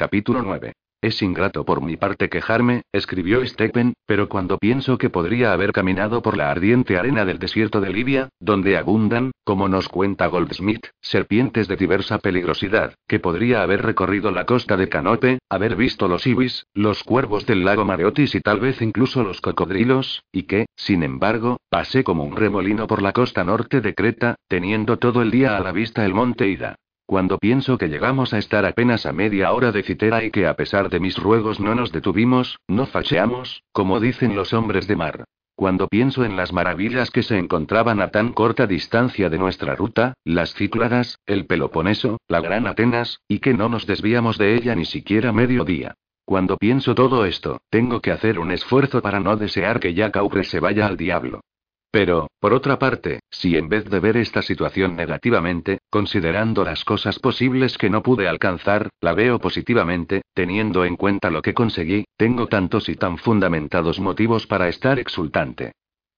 Capítulo 9. Es ingrato por mi parte quejarme, escribió Stephen, pero cuando pienso que podría haber caminado por la ardiente arena del desierto de Libia, donde abundan, como nos cuenta Goldsmith, serpientes de diversa peligrosidad, que podría haber recorrido la costa de Canope, haber visto los ibis, los cuervos del lago Mareotis y tal vez incluso los cocodrilos, y que, sin embargo, pasé como un remolino por la costa norte de Creta, teniendo todo el día a la vista el monte Ida. Cuando pienso que llegamos a estar apenas a media hora de Citera y que a pesar de mis ruegos no nos detuvimos, no facheamos, como dicen los hombres de mar. Cuando pienso en las maravillas que se encontraban a tan corta distancia de nuestra ruta, las Cícladas, el Peloponeso, la Gran Atenas, y que no nos desviamos de ella ni siquiera medio día. Cuando pienso todo esto, tengo que hacer un esfuerzo para no desear que ya Caucre se vaya al diablo. Pero, por otra parte, si en vez de ver esta situación negativamente, considerando las cosas posibles que no pude alcanzar, la veo positivamente, teniendo en cuenta lo que conseguí, tengo tantos y tan fundamentados motivos para estar exultante.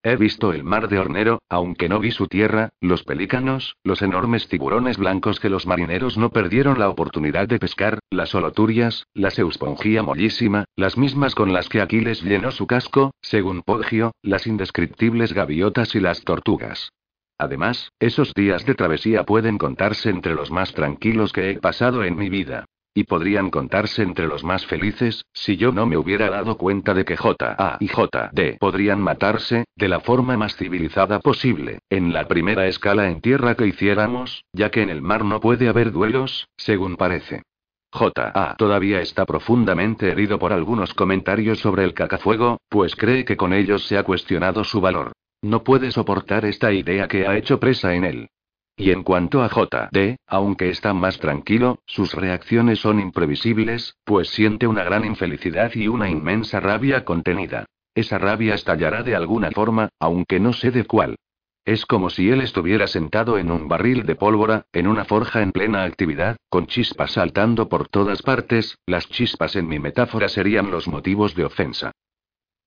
He visto el mar de Hornero, aunque no vi su tierra, los pelícanos, los enormes tiburones blancos que los marineros no perdieron la oportunidad de pescar, las oloturias, la seuspongia mollísima, las mismas con las que Aquiles llenó su casco, según Poggio, las indescriptibles gaviotas y las tortugas. Además, esos días de travesía pueden contarse entre los más tranquilos que he pasado en mi vida. Y podrían contarse entre los más felices, si yo no me hubiera dado cuenta de que J.A. y J.D. podrían matarse, de la forma más civilizada posible, en la primera escala en tierra que hiciéramos, ya que en el mar no puede haber duelos, según parece. J.A. todavía está profundamente herido por algunos comentarios sobre el cacafuego, pues cree que con ellos se ha cuestionado su valor. No puede soportar esta idea que ha hecho presa en él. Y en cuanto a JD, aunque está más tranquilo, sus reacciones son imprevisibles, pues siente una gran infelicidad y una inmensa rabia contenida. Esa rabia estallará de alguna forma, aunque no sé de cuál. Es como si él estuviera sentado en un barril de pólvora, en una forja en plena actividad, con chispas saltando por todas partes, las chispas en mi metáfora serían los motivos de ofensa.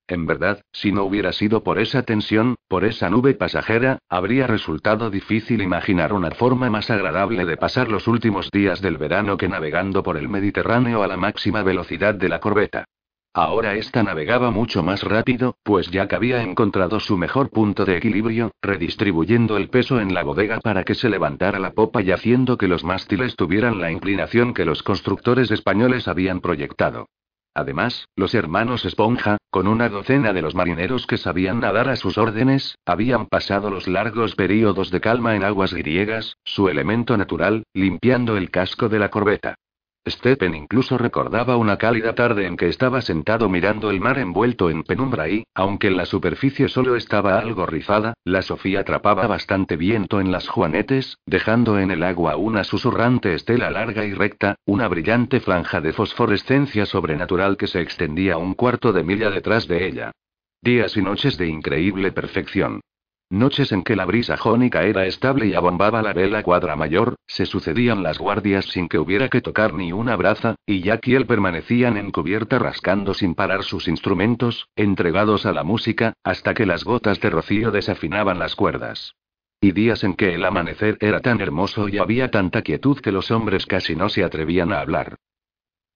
En verdad, si no hubiera sido por esa tensión, por esa nube pasajera, habría resultado difícil imaginar una forma más agradable de pasar los últimos días del verano que navegando por el Mediterráneo a la máxima velocidad de la corbeta. Ahora esta navegaba mucho más rápido, pues ya que había encontrado su mejor punto de equilibrio, redistribuyendo el peso en la bodega para que se levantara la popa y haciendo que los mástiles tuvieran la inclinación que los constructores españoles habían proyectado. Además, los hermanos Esponja, con una docena de los marineros que sabían nadar a sus órdenes, habían pasado los largos períodos de calma en aguas griegas, su elemento natural, limpiando el casco de la corbeta. Stephen incluso recordaba una cálida tarde en que estaba sentado mirando el mar envuelto en penumbra y, aunque la superficie solo estaba algo rizada, la Sofía atrapaba bastante viento en las juanetes, dejando en el agua una susurrante estela larga y recta, una brillante franja de fosforescencia sobrenatural que se extendía un cuarto de milla detrás de ella. Días y noches de increíble perfección. Noches en que la brisa jónica era estable y abombaba la vela cuadra mayor, se sucedían las guardias sin que hubiera que tocar ni una braza, y Jack y él permanecían en cubierta rascando sin parar sus instrumentos, entregados a la música, hasta que las gotas de rocío desafinaban las cuerdas. Y días en que el amanecer era tan hermoso y había tanta quietud que los hombres casi no se atrevían a hablar.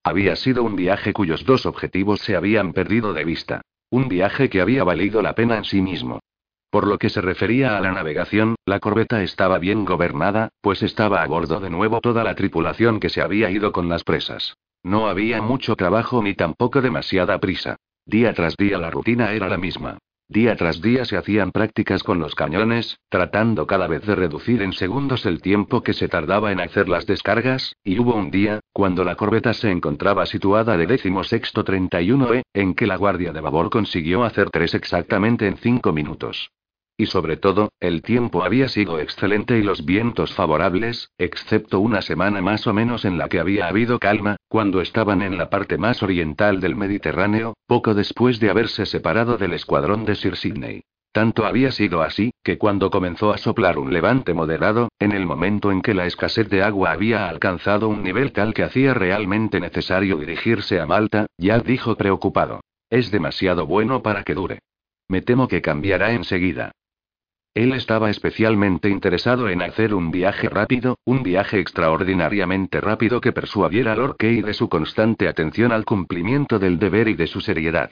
Había sido un viaje cuyos dos objetivos se habían perdido de vista. Un viaje que había valido la pena en sí mismo. Por lo que se refería a la navegación, la corbeta estaba bien gobernada, pues estaba a bordo de nuevo toda la tripulación que se había ido con las presas. No había mucho trabajo ni tampoco demasiada prisa. Día tras día la rutina era la misma. Día tras día se hacían prácticas con los cañones, tratando cada vez de reducir en segundos el tiempo que se tardaba en hacer las descargas, y hubo un día, cuando la corbeta se encontraba situada de décimo sexto 31E, en que la guardia de babor consiguió hacer tres exactamente en cinco minutos. Y sobre todo, el tiempo había sido excelente y los vientos favorables, excepto una semana más o menos en la que había habido calma, cuando estaban en la parte más oriental del Mediterráneo, poco después de haberse separado del escuadrón de Sir Sidney. Tanto había sido así, que cuando comenzó a soplar un levante moderado, en el momento en que la escasez de agua había alcanzado un nivel tal que hacía realmente necesario dirigirse a Malta, ya dijo preocupado. Es demasiado bueno para que dure. Me temo que cambiará enseguida. Él estaba especialmente interesado en hacer un viaje rápido, un viaje extraordinariamente rápido que persuadiera a Lord Kay de su constante atención al cumplimiento del deber y de su seriedad.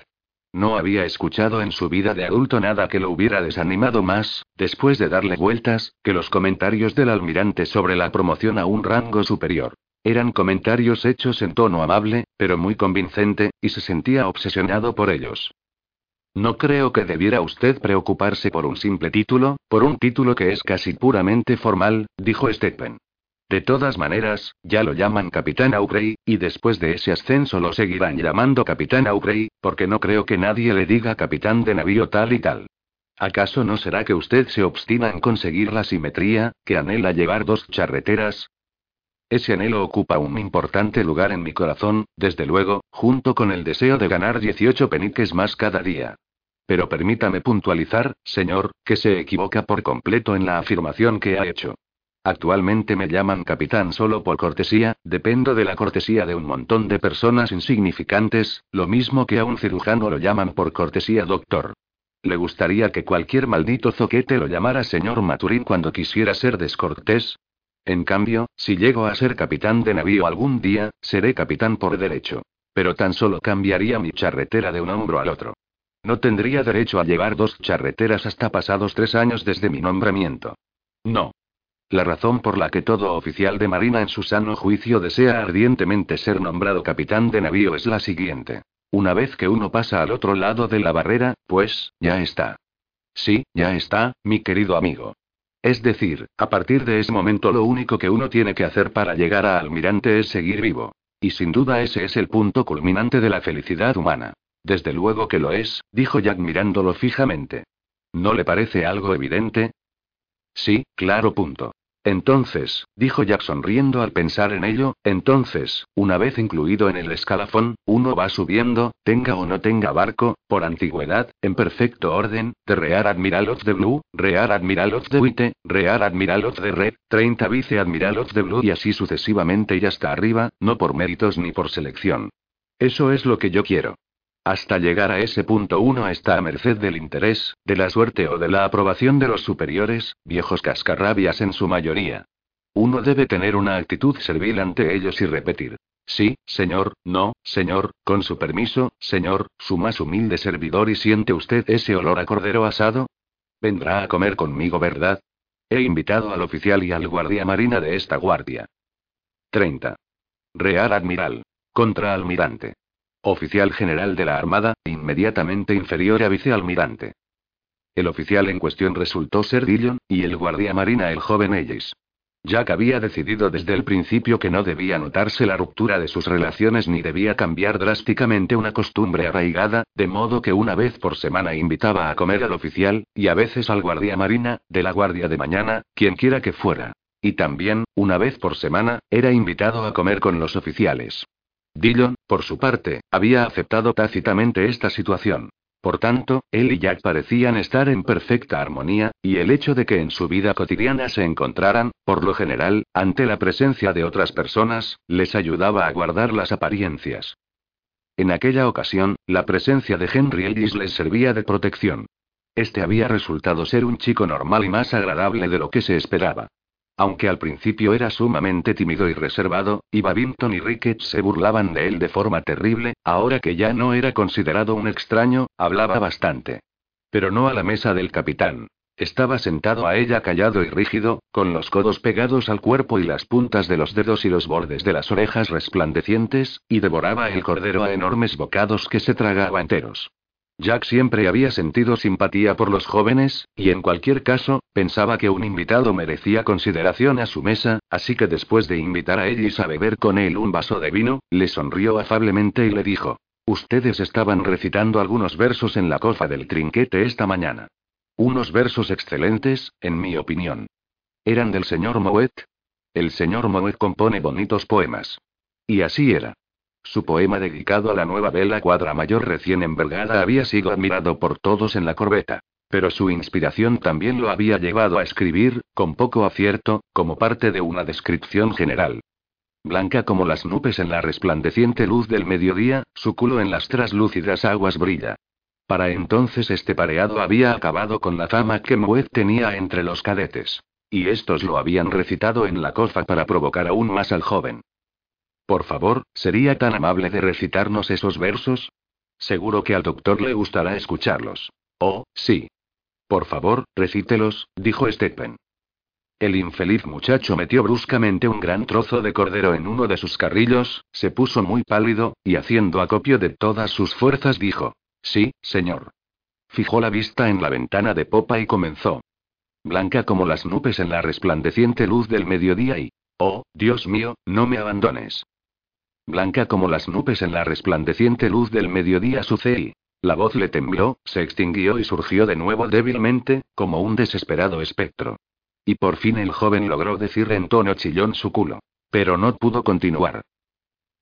No había escuchado en su vida de adulto nada que lo hubiera desanimado más, después de darle vueltas, que los comentarios del almirante sobre la promoción a un rango superior. Eran comentarios hechos en tono amable, pero muy convincente, y se sentía obsesionado por ellos. No creo que debiera usted preocuparse por un simple título, por un título que es casi puramente formal, dijo Stephen. De todas maneras, ya lo llaman Capitán Aubrey, y después de ese ascenso lo seguirán llamando Capitán Aubrey, porque no creo que nadie le diga capitán de navío tal y tal. ¿Acaso no será que usted se obstina en conseguir la simetría, que anhela llevar dos charreteras? Ese anhelo ocupa un importante lugar en mi corazón, desde luego, junto con el deseo de ganar 18 peniques más cada día. Pero permítame puntualizar, señor, que se equivoca por completo en la afirmación que ha hecho. Actualmente me llaman capitán solo por cortesía, dependo de la cortesía de un montón de personas insignificantes, lo mismo que a un cirujano lo llaman por cortesía doctor. Le gustaría que cualquier maldito zoquete lo llamara señor Maturín cuando quisiera ser descortés. En cambio, si llego a ser capitán de navío algún día, seré capitán por derecho. Pero tan solo cambiaría mi charretera de un hombro al otro. No tendría derecho a llevar dos charreteras hasta pasados tres años desde mi nombramiento. No. La razón por la que todo oficial de marina en su sano juicio desea ardientemente ser nombrado capitán de navío es la siguiente. Una vez que uno pasa al otro lado de la barrera, pues, ya está. Sí, ya está, mi querido amigo. Es decir, a partir de ese momento lo único que uno tiene que hacer para llegar a almirante es seguir vivo. Y sin duda ese es el punto culminante de la felicidad humana. Desde luego que lo es, dijo Jack mirándolo fijamente. ¿No le parece algo evidente? Sí, claro, punto. Entonces, dijo Jack sonriendo al pensar en ello, entonces, una vez incluido en el escalafón, uno va subiendo, tenga o no tenga barco, por antigüedad, en perfecto orden, de Rear Admiral of the Blue, Rear Admiral of the White, Rear Admiral of the Red, 30 Vice Admiral of the Blue y así sucesivamente y hasta arriba, no por méritos ni por selección. Eso es lo que yo quiero. Hasta llegar a ese punto uno está a merced del interés, de la suerte o de la aprobación de los superiores, viejos cascarrabias en su mayoría. Uno debe tener una actitud servil ante ellos y repetir. Sí, señor, no, señor, con su permiso, señor, su más humilde servidor y siente usted ese olor a cordero asado. Vendrá a comer conmigo, ¿verdad? He invitado al oficial y al guardia marina de esta guardia. 30. Real Admiral. Contraalmirante. Oficial general de la Armada, inmediatamente inferior a vicealmirante. El oficial en cuestión resultó ser Dillon, y el guardia marina el joven Ellis. Jack había decidido desde el principio que no debía notarse la ruptura de sus relaciones ni debía cambiar drásticamente una costumbre arraigada, de modo que una vez por semana invitaba a comer al oficial, y a veces al guardia marina, de la guardia de mañana, quien quiera que fuera. Y también, una vez por semana, era invitado a comer con los oficiales. Dillon, por su parte, había aceptado tácitamente esta situación. Por tanto, él y Jack parecían estar en perfecta armonía, y el hecho de que en su vida cotidiana se encontraran, por lo general, ante la presencia de otras personas, les ayudaba a guardar las apariencias. En aquella ocasión, la presencia de Henry Ellis les servía de protección. Este había resultado ser un chico normal y más agradable de lo que se esperaba. Aunque al principio era sumamente tímido y reservado, y Babington y Ricketts se burlaban de él de forma terrible, ahora que ya no era considerado un extraño, hablaba bastante. Pero no a la mesa del capitán. Estaba sentado a ella callado y rígido, con los codos pegados al cuerpo y las puntas de los dedos y los bordes de las orejas resplandecientes, y devoraba el cordero a enormes bocados que se tragaba enteros. Jack siempre había sentido simpatía por los jóvenes, y en cualquier caso, pensaba que un invitado merecía consideración a su mesa, así que después de invitar a Ellis a beber con él un vaso de vino, le sonrió afablemente y le dijo: Ustedes estaban recitando algunos versos en la cofa del trinquete esta mañana. Unos versos excelentes, en mi opinión. ¿Eran del señor Mouet? El señor Mouet compone bonitos poemas. Y así era. Su poema dedicado a la nueva vela cuadra mayor recién envergada había sido admirado por todos en la corbeta. Pero su inspiración también lo había llevado a escribir, con poco acierto, como parte de una descripción general. Blanca como las nubes en la resplandeciente luz del mediodía, su culo en las traslúcidas aguas brilla. Para entonces este pareado había acabado con la fama que Moet tenía entre los cadetes. Y estos lo habían recitado en la cofa para provocar aún más al joven. Por favor, ¿sería tan amable de recitarnos esos versos? Seguro que al doctor le gustará escucharlos. Oh, sí. Por favor, recítelos, dijo Stephen. El infeliz muchacho metió bruscamente un gran trozo de cordero en uno de sus carrillos, se puso muy pálido, y haciendo acopio de todas sus fuerzas dijo, Sí, señor. Fijó la vista en la ventana de popa y comenzó. Blanca como las nubes en la resplandeciente luz del mediodía y... Oh, Dios mío, no me abandones. Blanca como las nubes en la resplandeciente luz del mediodía sucedí. La voz le tembló, se extinguió y surgió de nuevo débilmente, como un desesperado espectro. Y por fin el joven logró decir en tono chillón su culo. Pero no pudo continuar.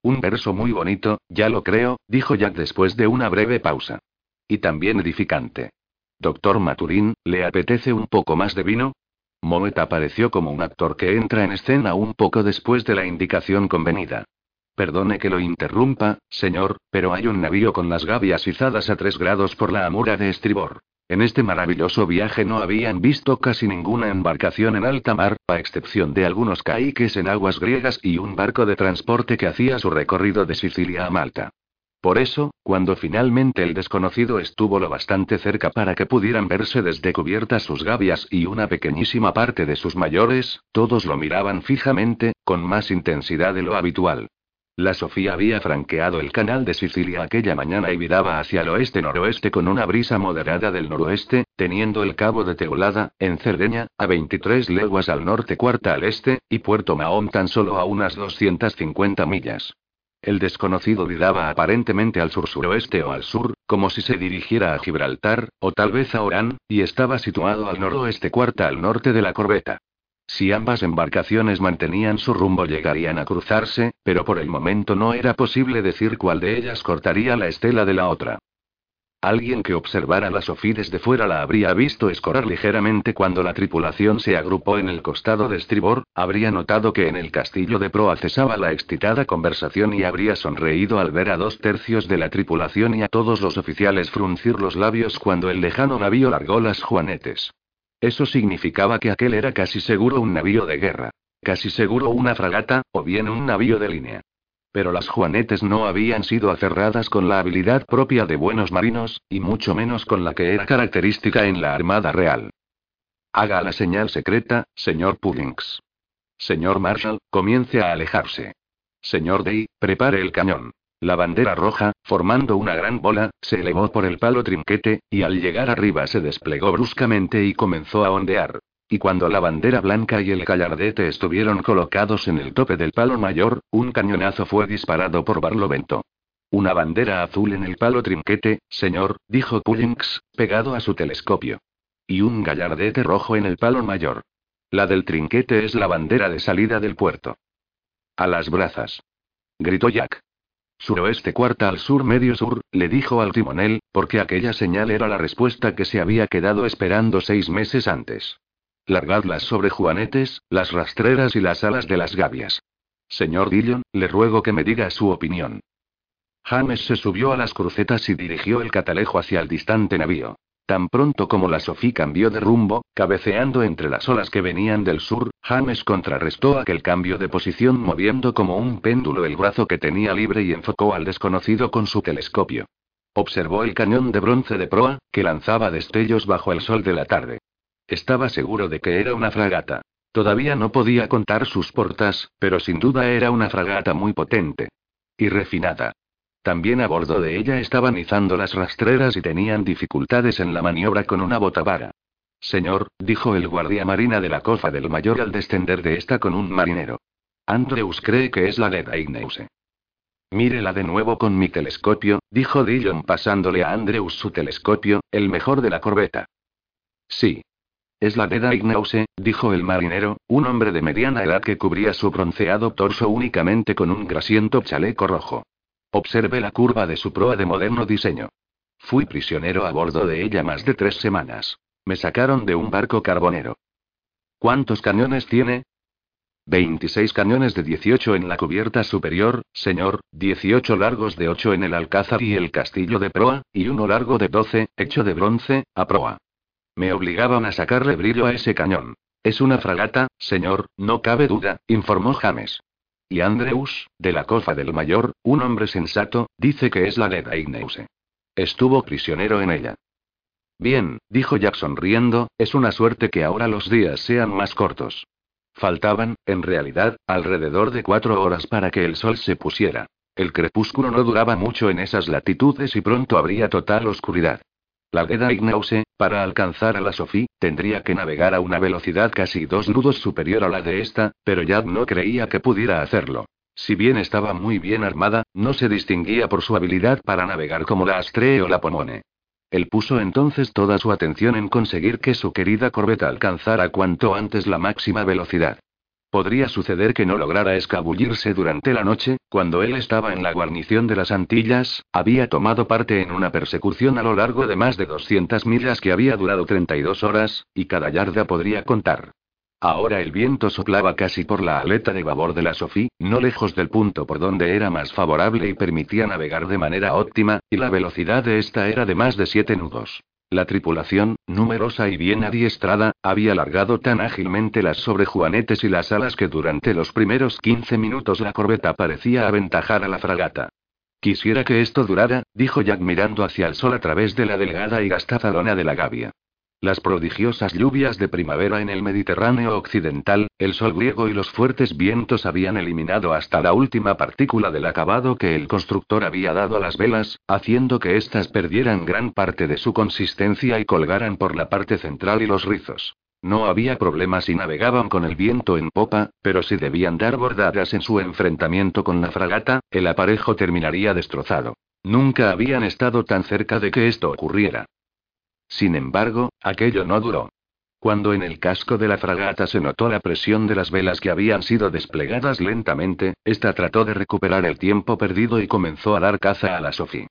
Un verso muy bonito, ya lo creo, dijo Jack después de una breve pausa. Y también edificante. Doctor Maturín, ¿le apetece un poco más de vino? Moet apareció como un actor que entra en escena un poco después de la indicación convenida. Perdone que lo interrumpa, señor, pero hay un navío con las gavias izadas a tres grados por la amura de estribor. En este maravilloso viaje no habían visto casi ninguna embarcación en alta mar, a excepción de algunos caiques en aguas griegas y un barco de transporte que hacía su recorrido de Sicilia a Malta. Por eso, cuando finalmente el desconocido estuvo lo bastante cerca para que pudieran verse desde cubiertas sus gavias y una pequeñísima parte de sus mayores, todos lo miraban fijamente, con más intensidad de lo habitual. La Sofía había franqueado el canal de Sicilia aquella mañana y viraba hacia el oeste-noroeste con una brisa moderada del noroeste, teniendo el cabo de Teulada, en Cerdeña, a 23 leguas al norte cuarta al este, y Puerto Mahón tan solo a unas 250 millas. El desconocido viraba aparentemente al sur-suroeste o al sur, como si se dirigiera a Gibraltar, o tal vez a Orán, y estaba situado al noroeste cuarta al norte de la corbeta. Si ambas embarcaciones mantenían su rumbo llegarían a cruzarse, pero por el momento no era posible decir cuál de ellas cortaría la estela de la otra. Alguien que observara la Sofía desde fuera la habría visto escorar ligeramente cuando la tripulación se agrupó en el costado de estribor, habría notado que en el castillo de proa cesaba la excitada conversación y habría sonreído al ver a dos tercios de la tripulación y a todos los oficiales fruncir los labios cuando el lejano navío largó las juanetes. Eso significaba que aquel era casi seguro un navío de guerra. Casi seguro una fragata, o bien un navío de línea. Pero las juanetes no habían sido aferradas con la habilidad propia de buenos marinos, y mucho menos con la que era característica en la Armada Real. Haga la señal secreta, señor Pullings. Señor Marshall, comience a alejarse. Señor Day, prepare el cañón. La bandera roja, formando una gran bola, se elevó por el palo trinquete, y al llegar arriba se desplegó bruscamente y comenzó a ondear. Y cuando la bandera blanca y el gallardete estuvieron colocados en el tope del palo mayor, un cañonazo fue disparado por Barlovento. Una bandera azul en el palo trinquete, señor, dijo Pullings, pegado a su telescopio. Y un gallardete rojo en el palo mayor. La del trinquete es la bandera de salida del puerto. A las brazas. Gritó Jack. Suroeste cuarta al sur medio sur, le dijo al timonel, porque aquella señal era la respuesta que se había quedado esperando seis meses antes. Largadlas sobre juanetes, las rastreras y las alas de las gavias. Señor Dillon, le ruego que me diga su opinión. James se subió a las crucetas y dirigió el catalejo hacia el distante navío. Tan pronto como la Sofía cambió de rumbo, cabeceando entre las olas que venían del sur, James contrarrestó aquel cambio de posición moviendo como un péndulo el brazo que tenía libre y enfocó al desconocido con su telescopio. Observó el cañón de bronce de proa, que lanzaba destellos bajo el sol de la tarde. Estaba seguro de que era una fragata. Todavía no podía contar sus portas, pero sin duda era una fragata muy potente. Y refinada. También a bordo de ella estaban izando las rastreras y tenían dificultades en la maniobra con una botavara. Señor, dijo el guardia marina de la cofa del mayor al descender de esta con un marinero. Andreus cree que es la de Daineuse. Mírela de nuevo con mi telescopio, dijo Dillon pasándole a Andreus su telescopio, el mejor de la corbeta. Sí. Es la de Daineuse, dijo el marinero, un hombre de mediana edad que cubría su bronceado torso únicamente con un grasiento chaleco rojo. Observe la curva de su proa de moderno diseño. Fui prisionero a bordo de ella más de tres semanas. Me sacaron de un barco carbonero. ¿Cuántos cañones tiene? 26 cañones de 18 en la cubierta superior, señor, 18 largos de 8 en el alcázar y el castillo de proa, y uno largo de 12, hecho de bronce, a proa. Me obligaban a sacarle brillo a ese cañón. Es una fragata, señor, no cabe duda, informó James. Y Andreus, de la cofa del mayor, un hombre sensato, dice que es la de Daineuse. Estuvo prisionero en ella. Bien, dijo Jackson riendo, es una suerte que ahora los días sean más cortos. Faltaban, en realidad, alrededor de cuatro horas para que el sol se pusiera. El crepúsculo no duraba mucho en esas latitudes y pronto habría total oscuridad. La Geda Ignause, para alcanzar a la Sophie, tendría que navegar a una velocidad casi dos nudos superior a la de esta, pero Jack no creía que pudiera hacerlo. Si bien estaba muy bien armada, no se distinguía por su habilidad para navegar como la Astree o la Pomone. Él puso entonces toda su atención en conseguir que su querida corbeta alcanzara cuanto antes la máxima velocidad. Podría suceder que no lograra escabullirse durante la noche, cuando él estaba en la guarnición de las Antillas, había tomado parte en una persecución a lo largo de más de 200 millas que había durado 32 horas, y cada yarda podría contar. Ahora el viento soplaba casi por la aleta de babor de la Sophie, no lejos del punto por donde era más favorable y permitía navegar de manera óptima, y la velocidad de esta era de más de 7 nudos. La tripulación, numerosa y bien adiestrada, había largado tan ágilmente las sobrejuanetes y las alas que durante los primeros 15 minutos la corbeta parecía aventajar a la fragata. Quisiera que esto durara, dijo Jack mirando hacia el sol a través de la delgada y gastada lona de la gavia. Las prodigiosas lluvias de primavera en el Mediterráneo occidental, el sol griego y los fuertes vientos habían eliminado hasta la última partícula del acabado que el constructor había dado a las velas, haciendo que éstas perdieran gran parte de su consistencia y colgaran por la parte central y los rizos. No había problema si navegaban con el viento en popa, pero si debían dar bordadas en su enfrentamiento con la fragata, el aparejo terminaría destrozado. Nunca habían estado tan cerca de que esto ocurriera. Sin embargo, aquello no duró. Cuando en el casco de la fragata se notó la presión de las velas que habían sido desplegadas lentamente, ésta trató de recuperar el tiempo perdido y comenzó a dar caza a la Sophie.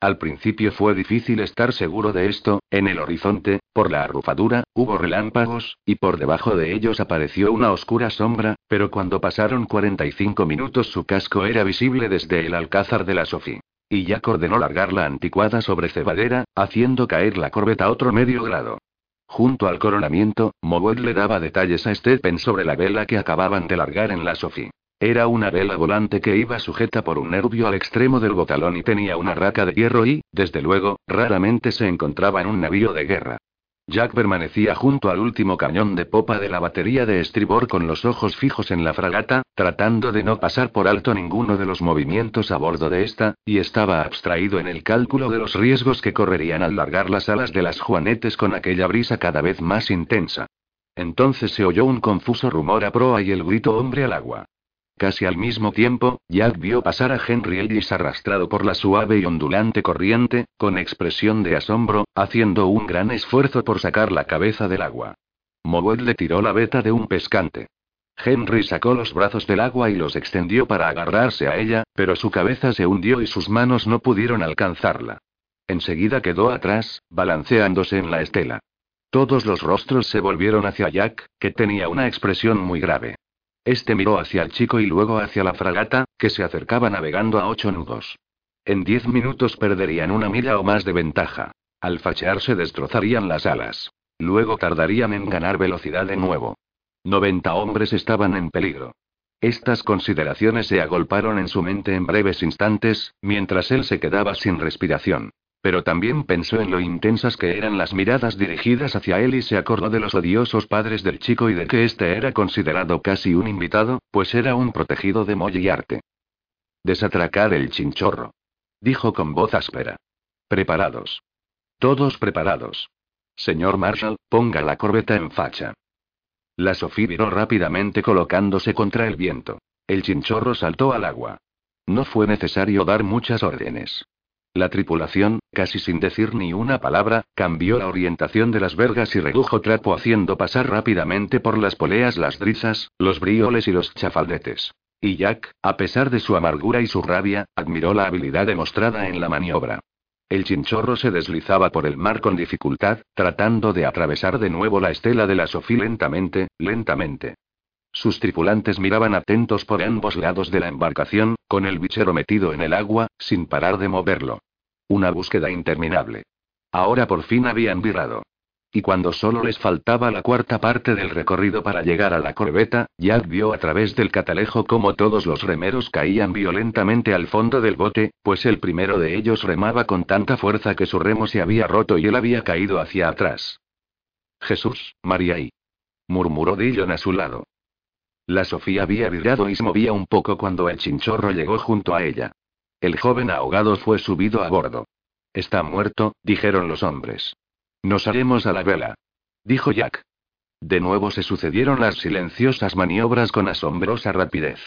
Al principio fue difícil estar seguro de esto, en el horizonte, por la arrufadura, hubo relámpagos, y por debajo de ellos apareció una oscura sombra, pero cuando pasaron 45 minutos su casco era visible desde el alcázar de la Sophie. Y Jack ordenó largar la anticuada sobre cebadera, haciendo caer la corbeta otro medio grado. Junto al coronamiento, Mowell le daba detalles a Stephen sobre la vela que acababan de largar en la Sophie. Era una vela volante que iba sujeta por un nervio al extremo del botalón y tenía una raca de hierro y, desde luego, raramente se encontraba en un navío de guerra. Jack permanecía junto al último cañón de popa de la batería de estribor con los ojos fijos en la fragata, tratando de no pasar por alto ninguno de los movimientos a bordo de esta, y estaba abstraído en el cálculo de los riesgos que correrían al largar las alas de las juanetes con aquella brisa cada vez más intensa. Entonces se oyó un confuso rumor a proa y el grito hombre al agua. Casi al mismo tiempo, Jack vio pasar a Henry Ellis arrastrado por la suave y ondulante corriente, con expresión de asombro, haciendo un gran esfuerzo por sacar la cabeza del agua. Mowell le tiró la veta de un pescante. Henry sacó los brazos del agua y los extendió para agarrarse a ella, pero su cabeza se hundió y sus manos no pudieron alcanzarla. Enseguida quedó atrás, balanceándose en la estela. Todos los rostros se volvieron hacia Jack, que tenía una expresión muy grave. Este miró hacia el chico y luego hacia la fragata, que se acercaba navegando a ocho nudos. En diez minutos perderían una milla o más de ventaja. Al fachearse destrozarían las alas. Luego tardarían en ganar velocidad de nuevo. 90 hombres estaban en peligro. Estas consideraciones se agolparon en su mente en breves instantes, mientras él se quedaba sin respiración. Pero también pensó en lo intensas que eran las miradas dirigidas hacia él y se acordó de los odiosos padres del chico y de que éste era considerado casi un invitado, pues era un protegido de Molle y arte. Desatracar el chinchorro. Dijo con voz áspera. Preparados. Todos preparados. Señor Marshall, ponga la corbeta en facha. La Sofía viró rápidamente colocándose contra el viento. El chinchorro saltó al agua. No fue necesario dar muchas órdenes. La tripulación, casi sin decir ni una palabra, cambió la orientación de las vergas y redujo trapo haciendo pasar rápidamente por las poleas las drizas, los brioles y los chafaldetes. Y Jack, a pesar de su amargura y su rabia, admiró la habilidad demostrada en la maniobra. El chinchorro se deslizaba por el mar con dificultad, tratando de atravesar de nuevo la estela de la Sofía lentamente, lentamente. Sus tripulantes miraban atentos por ambos lados de la embarcación, con el bichero metido en el agua, sin parar de moverlo. Una búsqueda interminable. Ahora por fin habían virado. Y cuando solo les faltaba la cuarta parte del recorrido para llegar a la corbeta, Jack vio a través del catalejo cómo todos los remeros caían violentamente al fondo del bote, pues el primero de ellos remaba con tanta fuerza que su remo se había roto y él había caído hacia atrás. Jesús, María y. murmuró Dillon a su lado. La Sofía había virado y se movía un poco cuando el chinchorro llegó junto a ella. El joven ahogado fue subido a bordo. Está muerto, dijeron los hombres. Nos haremos a la vela. Dijo Jack. De nuevo se sucedieron las silenciosas maniobras con asombrosa rapidez.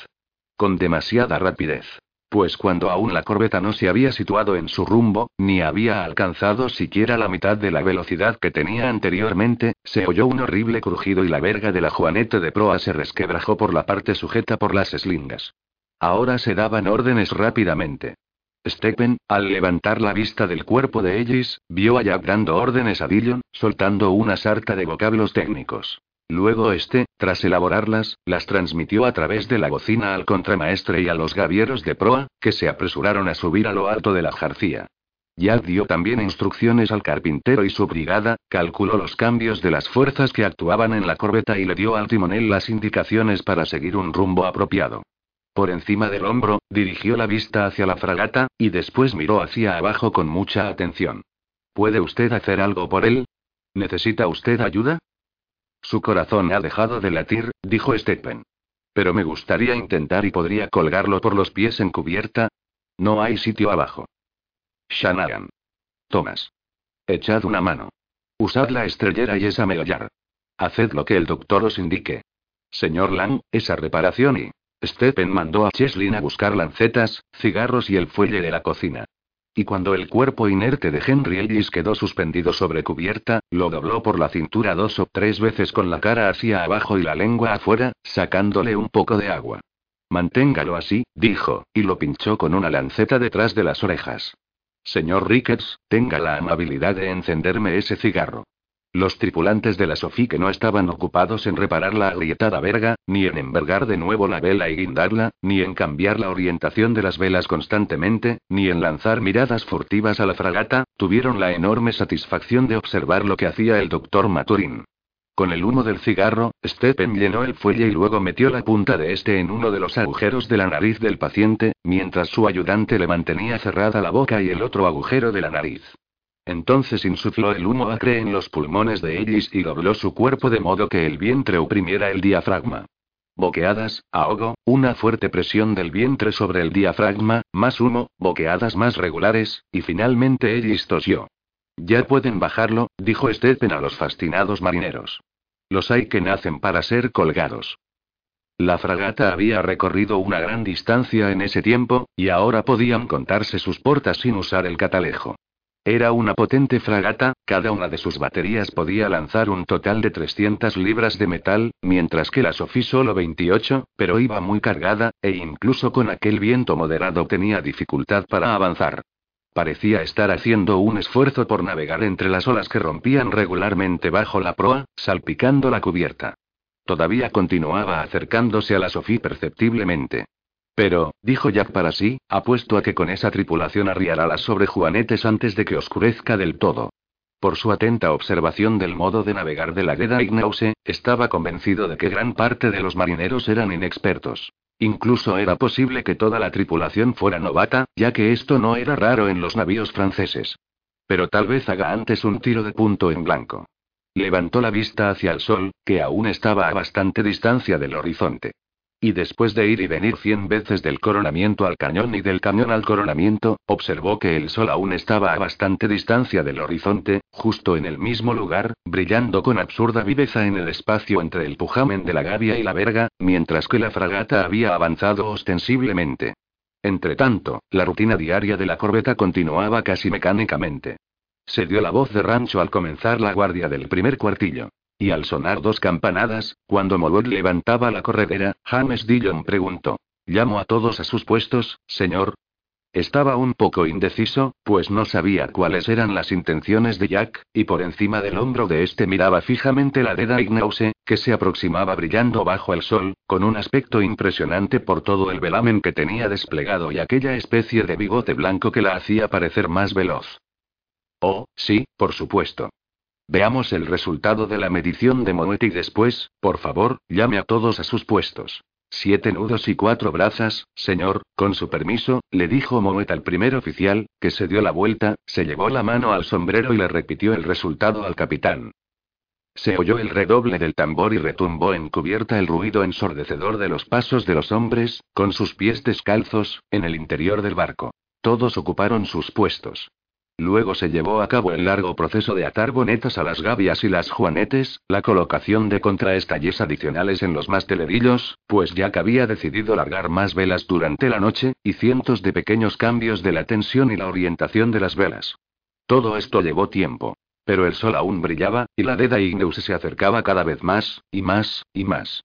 Con demasiada rapidez. Pues cuando aún la corbeta no se había situado en su rumbo, ni había alcanzado siquiera la mitad de la velocidad que tenía anteriormente, se oyó un horrible crujido y la verga de la juanete de proa se resquebrajó por la parte sujeta por las eslingas. Ahora se daban órdenes rápidamente. Stephen, al levantar la vista del cuerpo de Ellis, vio a Jack dando órdenes a Dillon, soltando una sarta de vocablos técnicos. Luego este, tras elaborarlas, las transmitió a través de la bocina al contramaestre y a los gavieros de proa, que se apresuraron a subir a lo alto de la jarcía. Jack dio también instrucciones al carpintero y su brigada, calculó los cambios de las fuerzas que actuaban en la corbeta y le dio al timonel las indicaciones para seguir un rumbo apropiado. Por encima del hombro, dirigió la vista hacia la fragata, y después miró hacia abajo con mucha atención. ¿Puede usted hacer algo por él? ¿Necesita usted ayuda? Su corazón ha dejado de latir, dijo Stephen. Pero me gustaría intentar y podría colgarlo por los pies en cubierta. No hay sitio abajo. Shanahan. Thomas. Echad una mano. Usad la estrellera y esa meollar. Haced lo que el doctor os indique. Señor Lang, esa reparación y. Stephen mandó a Cheslin a buscar lancetas, cigarros y el fuelle de la cocina. Y cuando el cuerpo inerte de Henry Ellis quedó suspendido sobre cubierta, lo dobló por la cintura dos o tres veces con la cara hacia abajo y la lengua afuera, sacándole un poco de agua. Manténgalo así, dijo, y lo pinchó con una lanceta detrás de las orejas. Señor Ricketts, tenga la amabilidad de encenderme ese cigarro. Los tripulantes de la Sofía que no estaban ocupados en reparar la agrietada verga, ni en envergar de nuevo la vela y guindarla, ni en cambiar la orientación de las velas constantemente, ni en lanzar miradas furtivas a la fragata, tuvieron la enorme satisfacción de observar lo que hacía el doctor Maturin. Con el humo del cigarro, Stephen llenó el fuelle y luego metió la punta de este en uno de los agujeros de la nariz del paciente, mientras su ayudante le mantenía cerrada la boca y el otro agujero de la nariz. Entonces insufló el humo acre en los pulmones de Ellis y dobló su cuerpo de modo que el vientre oprimiera el diafragma. Boqueadas, ahogo, una fuerte presión del vientre sobre el diafragma, más humo, boqueadas más regulares, y finalmente Ellis tosió. Ya pueden bajarlo, dijo Stephen a los fascinados marineros. Los hay que nacen para ser colgados. La fragata había recorrido una gran distancia en ese tiempo, y ahora podían contarse sus portas sin usar el catalejo. Era una potente fragata, cada una de sus baterías podía lanzar un total de 300 libras de metal, mientras que la Sophie solo 28, pero iba muy cargada, e incluso con aquel viento moderado tenía dificultad para avanzar. Parecía estar haciendo un esfuerzo por navegar entre las olas que rompían regularmente bajo la proa, salpicando la cubierta. Todavía continuaba acercándose a la Sophie perceptiblemente. Pero, dijo Jack para sí, apuesto a que con esa tripulación arriará las sobre Juanetes antes de que oscurezca del todo. Por su atenta observación del modo de navegar de la Geda Ignause, estaba convencido de que gran parte de los marineros eran inexpertos. Incluso era posible que toda la tripulación fuera novata, ya que esto no era raro en los navíos franceses. Pero tal vez haga antes un tiro de punto en blanco. Levantó la vista hacia el sol, que aún estaba a bastante distancia del horizonte. Y después de ir y venir cien veces del coronamiento al cañón y del cañón al coronamiento, observó que el sol aún estaba a bastante distancia del horizonte, justo en el mismo lugar, brillando con absurda viveza en el espacio entre el pujamen de la gavia y la verga, mientras que la fragata había avanzado ostensiblemente. Entretanto, la rutina diaria de la corbeta continuaba casi mecánicamente. Se dio la voz de rancho al comenzar la guardia del primer cuartillo. Y al sonar dos campanadas, cuando Molot levantaba la corredera, James Dillon preguntó: ¿Llamo a todos a sus puestos, señor? Estaba un poco indeciso, pues no sabía cuáles eran las intenciones de Jack, y por encima del hombro de este miraba fijamente la Deda Ignause, que se aproximaba brillando bajo el sol, con un aspecto impresionante por todo el velamen que tenía desplegado y aquella especie de bigote blanco que la hacía parecer más veloz. Oh, sí, por supuesto. Veamos el resultado de la medición de Moet y después, por favor, llame a todos a sus puestos. Siete nudos y cuatro brazas, señor, con su permiso, le dijo Moet al primer oficial, que se dio la vuelta, se llevó la mano al sombrero y le repitió el resultado al capitán. Se oyó el redoble del tambor y retumbó en cubierta el ruido ensordecedor de los pasos de los hombres, con sus pies descalzos, en el interior del barco. Todos ocuparon sus puestos. Luego se llevó a cabo el largo proceso de atar bonetas a las gavias y las juanetes, la colocación de contraestalles adicionales en los mastelerillos, pues Jack había decidido largar más velas durante la noche, y cientos de pequeños cambios de la tensión y la orientación de las velas. Todo esto llevó tiempo. Pero el sol aún brillaba, y la Deda Igneus se acercaba cada vez más, y más, y más.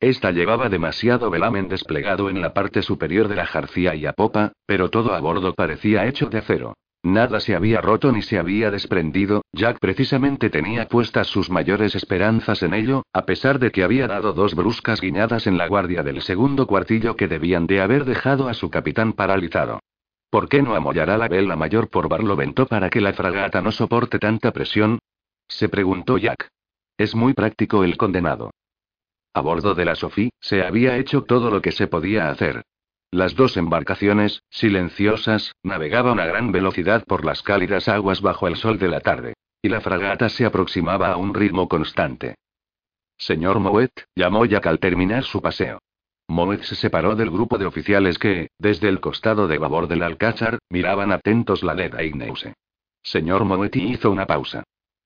Esta llevaba demasiado velamen desplegado en la parte superior de la jarcía y a popa, pero todo a bordo parecía hecho de acero. Nada se había roto ni se había desprendido, Jack precisamente tenía puestas sus mayores esperanzas en ello, a pesar de que había dado dos bruscas guiñadas en la guardia del segundo cuartillo que debían de haber dejado a su capitán paralizado. ¿Por qué no amollará la vela mayor por Barlovento para que la fragata no soporte tanta presión? se preguntó Jack. Es muy práctico el condenado. A bordo de la Sophie, se había hecho todo lo que se podía hacer. Las dos embarcaciones, silenciosas, navegaban a gran velocidad por las cálidas aguas bajo el sol de la tarde. Y la fragata se aproximaba a un ritmo constante. Señor Moet, llamó Jack al terminar su paseo. Moet se separó del grupo de oficiales que, desde el costado de babor del Alcázar, miraban atentos la Leda Igneuse. Señor Moet hizo una pausa.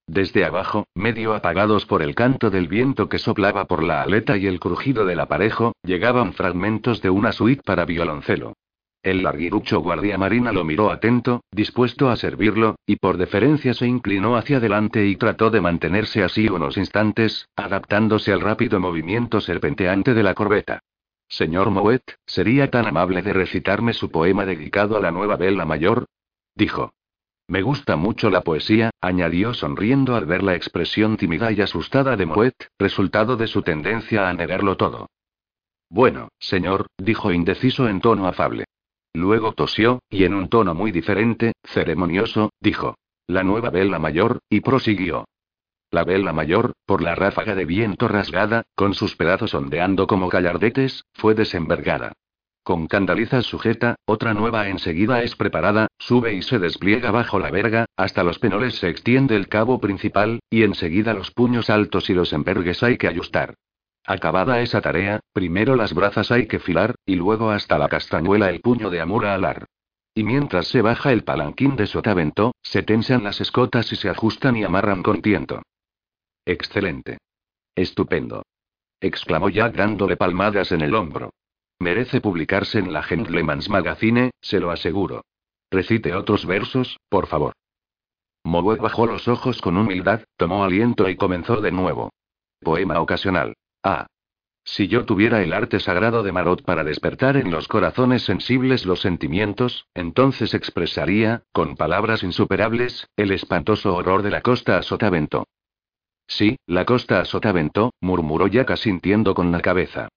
Desde abajo, medio apagados por el canto del viento que soplaba por la aleta y el crujido del aparejo, llegaban fragmentos de una suite para violoncelo. El larguirucho guardia marina lo miró atento, dispuesto a servirlo, y por deferencia se inclinó hacia adelante y trató de mantenerse así unos instantes, adaptándose al rápido movimiento serpenteante de la corbeta. Señor Moet, ¿sería tan amable de recitarme su poema dedicado a la nueva vela mayor? dijo. Me gusta mucho la poesía, añadió sonriendo al ver la expresión tímida y asustada de Moet, resultado de su tendencia a negarlo todo. Bueno, señor, dijo indeciso en tono afable. Luego tosió, y en un tono muy diferente, ceremonioso, dijo. La nueva vela mayor, y prosiguió. La vela mayor, por la ráfaga de viento rasgada, con sus pedazos ondeando como gallardetes, fue desembergada. Con candaliza sujeta, otra nueva enseguida es preparada, sube y se despliega bajo la verga, hasta los penoles se extiende el cabo principal, y enseguida los puños altos y los embergues hay que ayustar. Acabada esa tarea, primero las brazas hay que filar, y luego hasta la castañuela el puño de amura alar. Y mientras se baja el palanquín de sotavento, se tensan las escotas y se ajustan y amarran con tiento. Excelente. Estupendo. exclamó Jack dándole palmadas en el hombro. Merece publicarse en la Gentleman's Magazine, se lo aseguro. Recite otros versos, por favor. Mowet bajó los ojos con humildad, tomó aliento y comenzó de nuevo. Poema ocasional. Ah. Si yo tuviera el arte sagrado de Marot para despertar en los corazones sensibles los sentimientos, entonces expresaría, con palabras insuperables, el espantoso horror de la costa a Sotavento. Sí, la costa a Sotavento, murmuró Jack asintiendo con la cabeza.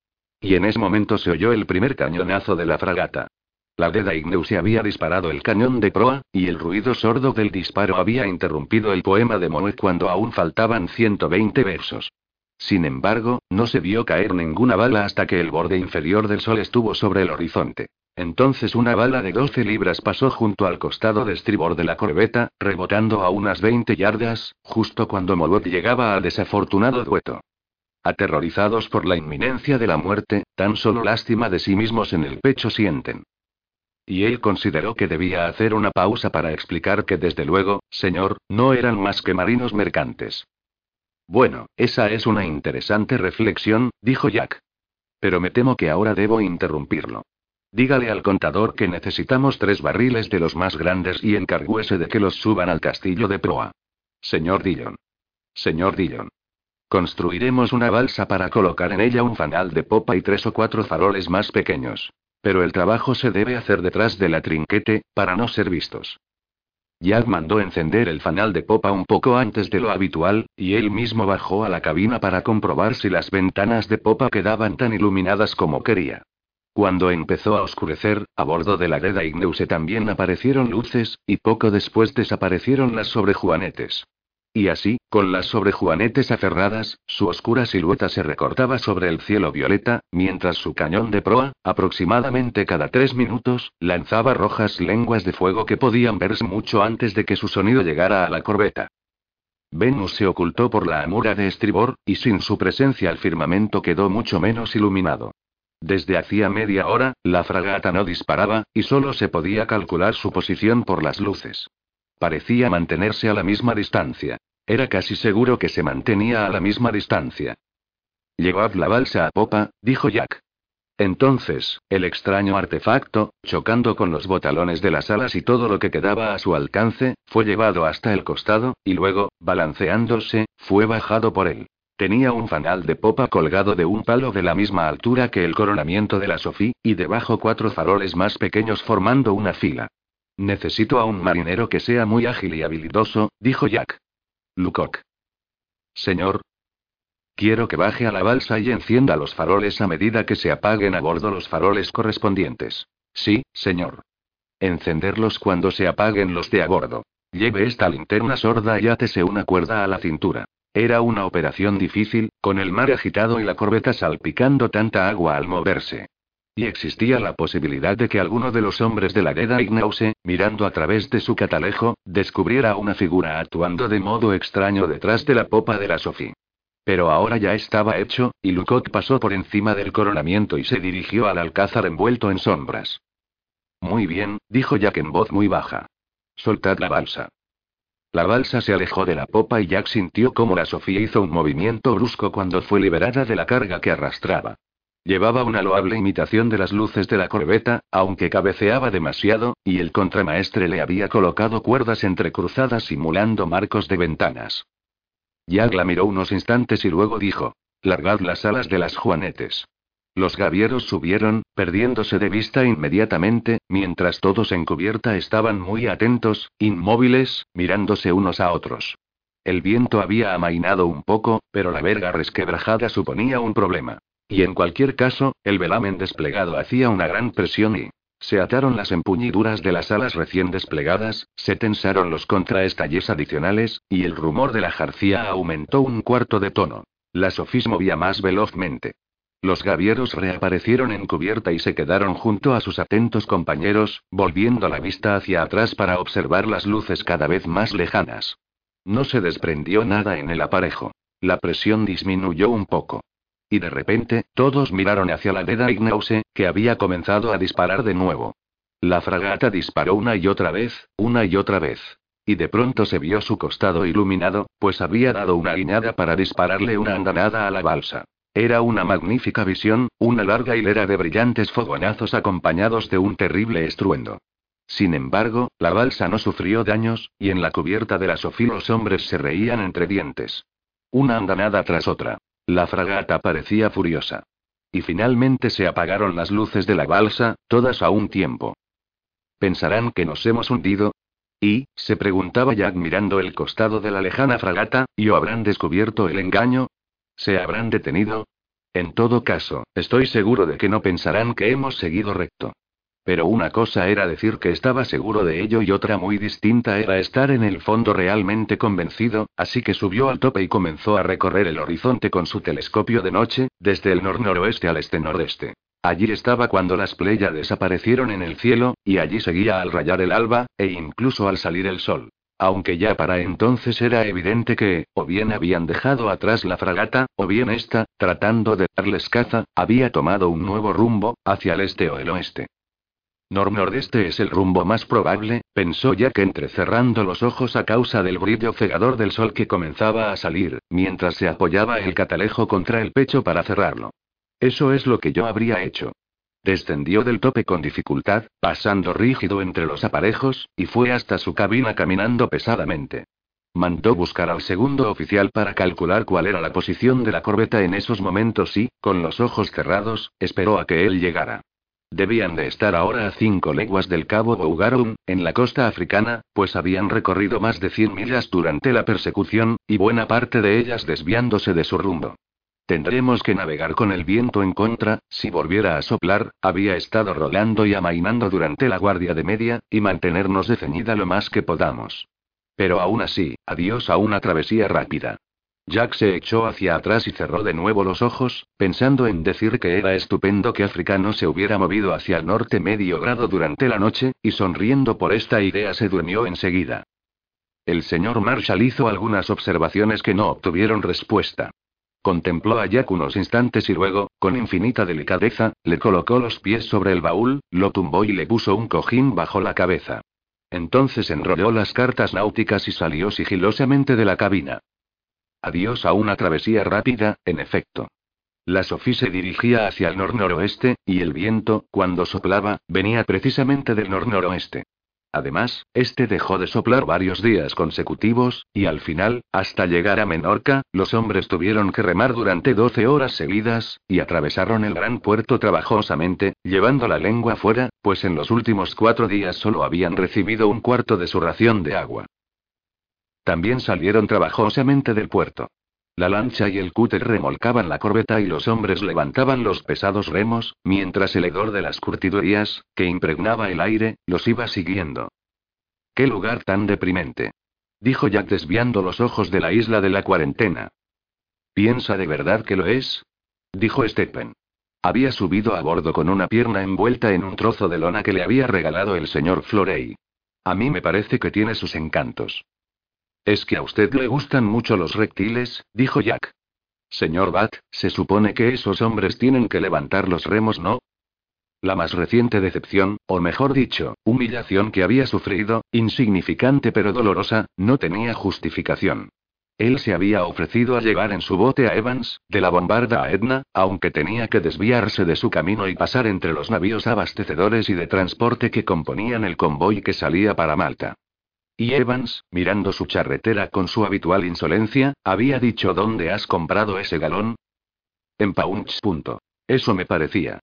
Y en ese momento se oyó el primer cañonazo de la fragata. La Deda se había disparado el cañón de proa, y el ruido sordo del disparo había interrumpido el poema de Moet cuando aún faltaban 120 versos. Sin embargo, no se vio caer ninguna bala hasta que el borde inferior del sol estuvo sobre el horizonte. Entonces una bala de 12 libras pasó junto al costado de estribor de la corbeta, rebotando a unas 20 yardas, justo cuando Moet llegaba al desafortunado dueto. Aterrorizados por la inminencia de la muerte, tan solo lástima de sí mismos en el pecho sienten. Y él consideró que debía hacer una pausa para explicar que desde luego, señor, no eran más que marinos mercantes. Bueno, esa es una interesante reflexión, dijo Jack. Pero me temo que ahora debo interrumpirlo. Dígale al contador que necesitamos tres barriles de los más grandes y encargúese de que los suban al castillo de proa. Señor Dillon. Señor Dillon. Construiremos una balsa para colocar en ella un fanal de popa y tres o cuatro faroles más pequeños. Pero el trabajo se debe hacer detrás de la trinquete, para no ser vistos. Jack mandó encender el fanal de popa un poco antes de lo habitual, y él mismo bajó a la cabina para comprobar si las ventanas de popa quedaban tan iluminadas como quería. Cuando empezó a oscurecer, a bordo de la Deda Igneuse también aparecieron luces, y poco después desaparecieron las sobrejuanetes. Y así, con las sobrejuanetes aferradas, su oscura silueta se recortaba sobre el cielo violeta, mientras su cañón de proa, aproximadamente cada tres minutos, lanzaba rojas lenguas de fuego que podían verse mucho antes de que su sonido llegara a la corbeta. Venus se ocultó por la amura de estribor, y sin su presencia el firmamento quedó mucho menos iluminado. Desde hacía media hora, la fragata no disparaba, y solo se podía calcular su posición por las luces. Parecía mantenerse a la misma distancia. Era casi seguro que se mantenía a la misma distancia. Llevad la balsa a popa, dijo Jack. Entonces, el extraño artefacto, chocando con los botalones de las alas y todo lo que quedaba a su alcance, fue llevado hasta el costado, y luego, balanceándose, fue bajado por él. Tenía un fanal de popa colgado de un palo de la misma altura que el coronamiento de la Sophie, y debajo cuatro faroles más pequeños formando una fila. Necesito a un marinero que sea muy ágil y habilidoso, dijo Jack. Lucock. Señor. Quiero que baje a la balsa y encienda los faroles a medida que se apaguen a bordo los faroles correspondientes. Sí, señor. Encenderlos cuando se apaguen los de a bordo. Lleve esta linterna sorda y átese una cuerda a la cintura. Era una operación difícil, con el mar agitado y la corbeta salpicando tanta agua al moverse. Y existía la posibilidad de que alguno de los hombres de la Deda Ignause, mirando a través de su catalejo, descubriera una figura actuando de modo extraño detrás de la popa de la Sophie. Pero ahora ya estaba hecho, y Lucot pasó por encima del coronamiento y se dirigió al alcázar envuelto en sombras. Muy bien, dijo Jack en voz muy baja. Soltad la balsa. La balsa se alejó de la popa y Jack sintió como la Sofía hizo un movimiento brusco cuando fue liberada de la carga que arrastraba. Llevaba una loable imitación de las luces de la corbeta, aunque cabeceaba demasiado, y el contramaestre le había colocado cuerdas entrecruzadas simulando marcos de ventanas. Jack la miró unos instantes y luego dijo: Largad las alas de las juanetes. Los gavieros subieron, perdiéndose de vista inmediatamente, mientras todos en cubierta estaban muy atentos, inmóviles, mirándose unos a otros. El viento había amainado un poco, pero la verga resquebrajada suponía un problema. Y en cualquier caso, el velamen desplegado hacía una gran presión y. Se ataron las empuñiduras de las alas recién desplegadas, se tensaron los contraestalles adicionales, y el rumor de la jarcía aumentó un cuarto de tono. La sofis movía más velozmente. Los gavieros reaparecieron en cubierta y se quedaron junto a sus atentos compañeros, volviendo la vista hacia atrás para observar las luces cada vez más lejanas. No se desprendió nada en el aparejo. La presión disminuyó un poco. Y de repente, todos miraron hacia la Deda Ignause, que había comenzado a disparar de nuevo. La fragata disparó una y otra vez, una y otra vez. Y de pronto se vio su costado iluminado, pues había dado una guiñada para dispararle una andanada a la balsa. Era una magnífica visión, una larga hilera de brillantes fogonazos acompañados de un terrible estruendo. Sin embargo, la balsa no sufrió daños, y en la cubierta de la Sofía los hombres se reían entre dientes. Una andanada tras otra. La fragata parecía furiosa. Y finalmente se apagaron las luces de la balsa, todas a un tiempo. ¿Pensarán que nos hemos hundido? Y, se preguntaba Jack mirando el costado de la lejana fragata, ¿y o habrán descubierto el engaño? ¿Se habrán detenido? En todo caso, estoy seguro de que no pensarán que hemos seguido recto. Pero una cosa era decir que estaba seguro de ello y otra muy distinta era estar en el fondo realmente convencido, así que subió al tope y comenzó a recorrer el horizonte con su telescopio de noche, desde el nor-noroeste al este-nordeste. Allí estaba cuando las playas desaparecieron en el cielo, y allí seguía al rayar el alba, e incluso al salir el sol. Aunque ya para entonces era evidente que, o bien habían dejado atrás la fragata, o bien esta, tratando de darles caza, había tomado un nuevo rumbo, hacia el este o el oeste. Nor-nordeste es el rumbo más probable, pensó Jack entrecerrando los ojos a causa del brillo cegador del sol que comenzaba a salir, mientras se apoyaba el catalejo contra el pecho para cerrarlo. Eso es lo que yo habría hecho. Descendió del tope con dificultad, pasando rígido entre los aparejos, y fue hasta su cabina caminando pesadamente. Mandó buscar al segundo oficial para calcular cuál era la posición de la corbeta en esos momentos y, con los ojos cerrados, esperó a que él llegara. Debían de estar ahora a cinco leguas del cabo Bougaroun, en la costa africana, pues habían recorrido más de 100 millas durante la persecución, y buena parte de ellas desviándose de su rumbo. Tendremos que navegar con el viento en contra, si volviera a soplar, había estado rolando y amainando durante la guardia de media, y mantenernos de ceñida lo más que podamos. Pero aún así, adiós a una travesía rápida. Jack se echó hacia atrás y cerró de nuevo los ojos, pensando en decir que era estupendo que África no se hubiera movido hacia el norte medio grado durante la noche, y sonriendo por esta idea se durmió enseguida. El señor Marshall hizo algunas observaciones que no obtuvieron respuesta. Contempló a Jack unos instantes y luego, con infinita delicadeza, le colocó los pies sobre el baúl, lo tumbó y le puso un cojín bajo la cabeza. Entonces enrolló las cartas náuticas y salió sigilosamente de la cabina. Adiós a una travesía rápida, en efecto. La Sophie se dirigía hacia el nor-noroeste, y el viento, cuando soplaba, venía precisamente del nor-noroeste. Además, este dejó de soplar varios días consecutivos, y al final, hasta llegar a Menorca, los hombres tuvieron que remar durante 12 horas seguidas, y atravesaron el gran puerto trabajosamente, llevando la lengua fuera, pues en los últimos cuatro días solo habían recibido un cuarto de su ración de agua. También salieron trabajosamente del puerto. La lancha y el cúter remolcaban la corbeta y los hombres levantaban los pesados remos, mientras el hedor de las curtidurías, que impregnaba el aire, los iba siguiendo. ¡Qué lugar tan deprimente! dijo Jack desviando los ojos de la isla de la cuarentena. ¿Piensa de verdad que lo es? dijo Stephen. Había subido a bordo con una pierna envuelta en un trozo de lona que le había regalado el señor Florey. A mí me parece que tiene sus encantos. Es que a usted le gustan mucho los reptiles, dijo Jack. Señor Bat, se supone que esos hombres tienen que levantar los remos, ¿no? La más reciente decepción, o mejor dicho, humillación que había sufrido, insignificante pero dolorosa, no tenía justificación. Él se había ofrecido a llevar en su bote a Evans, de la bombarda a Edna, aunque tenía que desviarse de su camino y pasar entre los navíos abastecedores y de transporte que componían el convoy que salía para Malta. Y Evans, mirando su charretera con su habitual insolencia, había dicho ¿Dónde has comprado ese galón? En Paunch. Eso me parecía.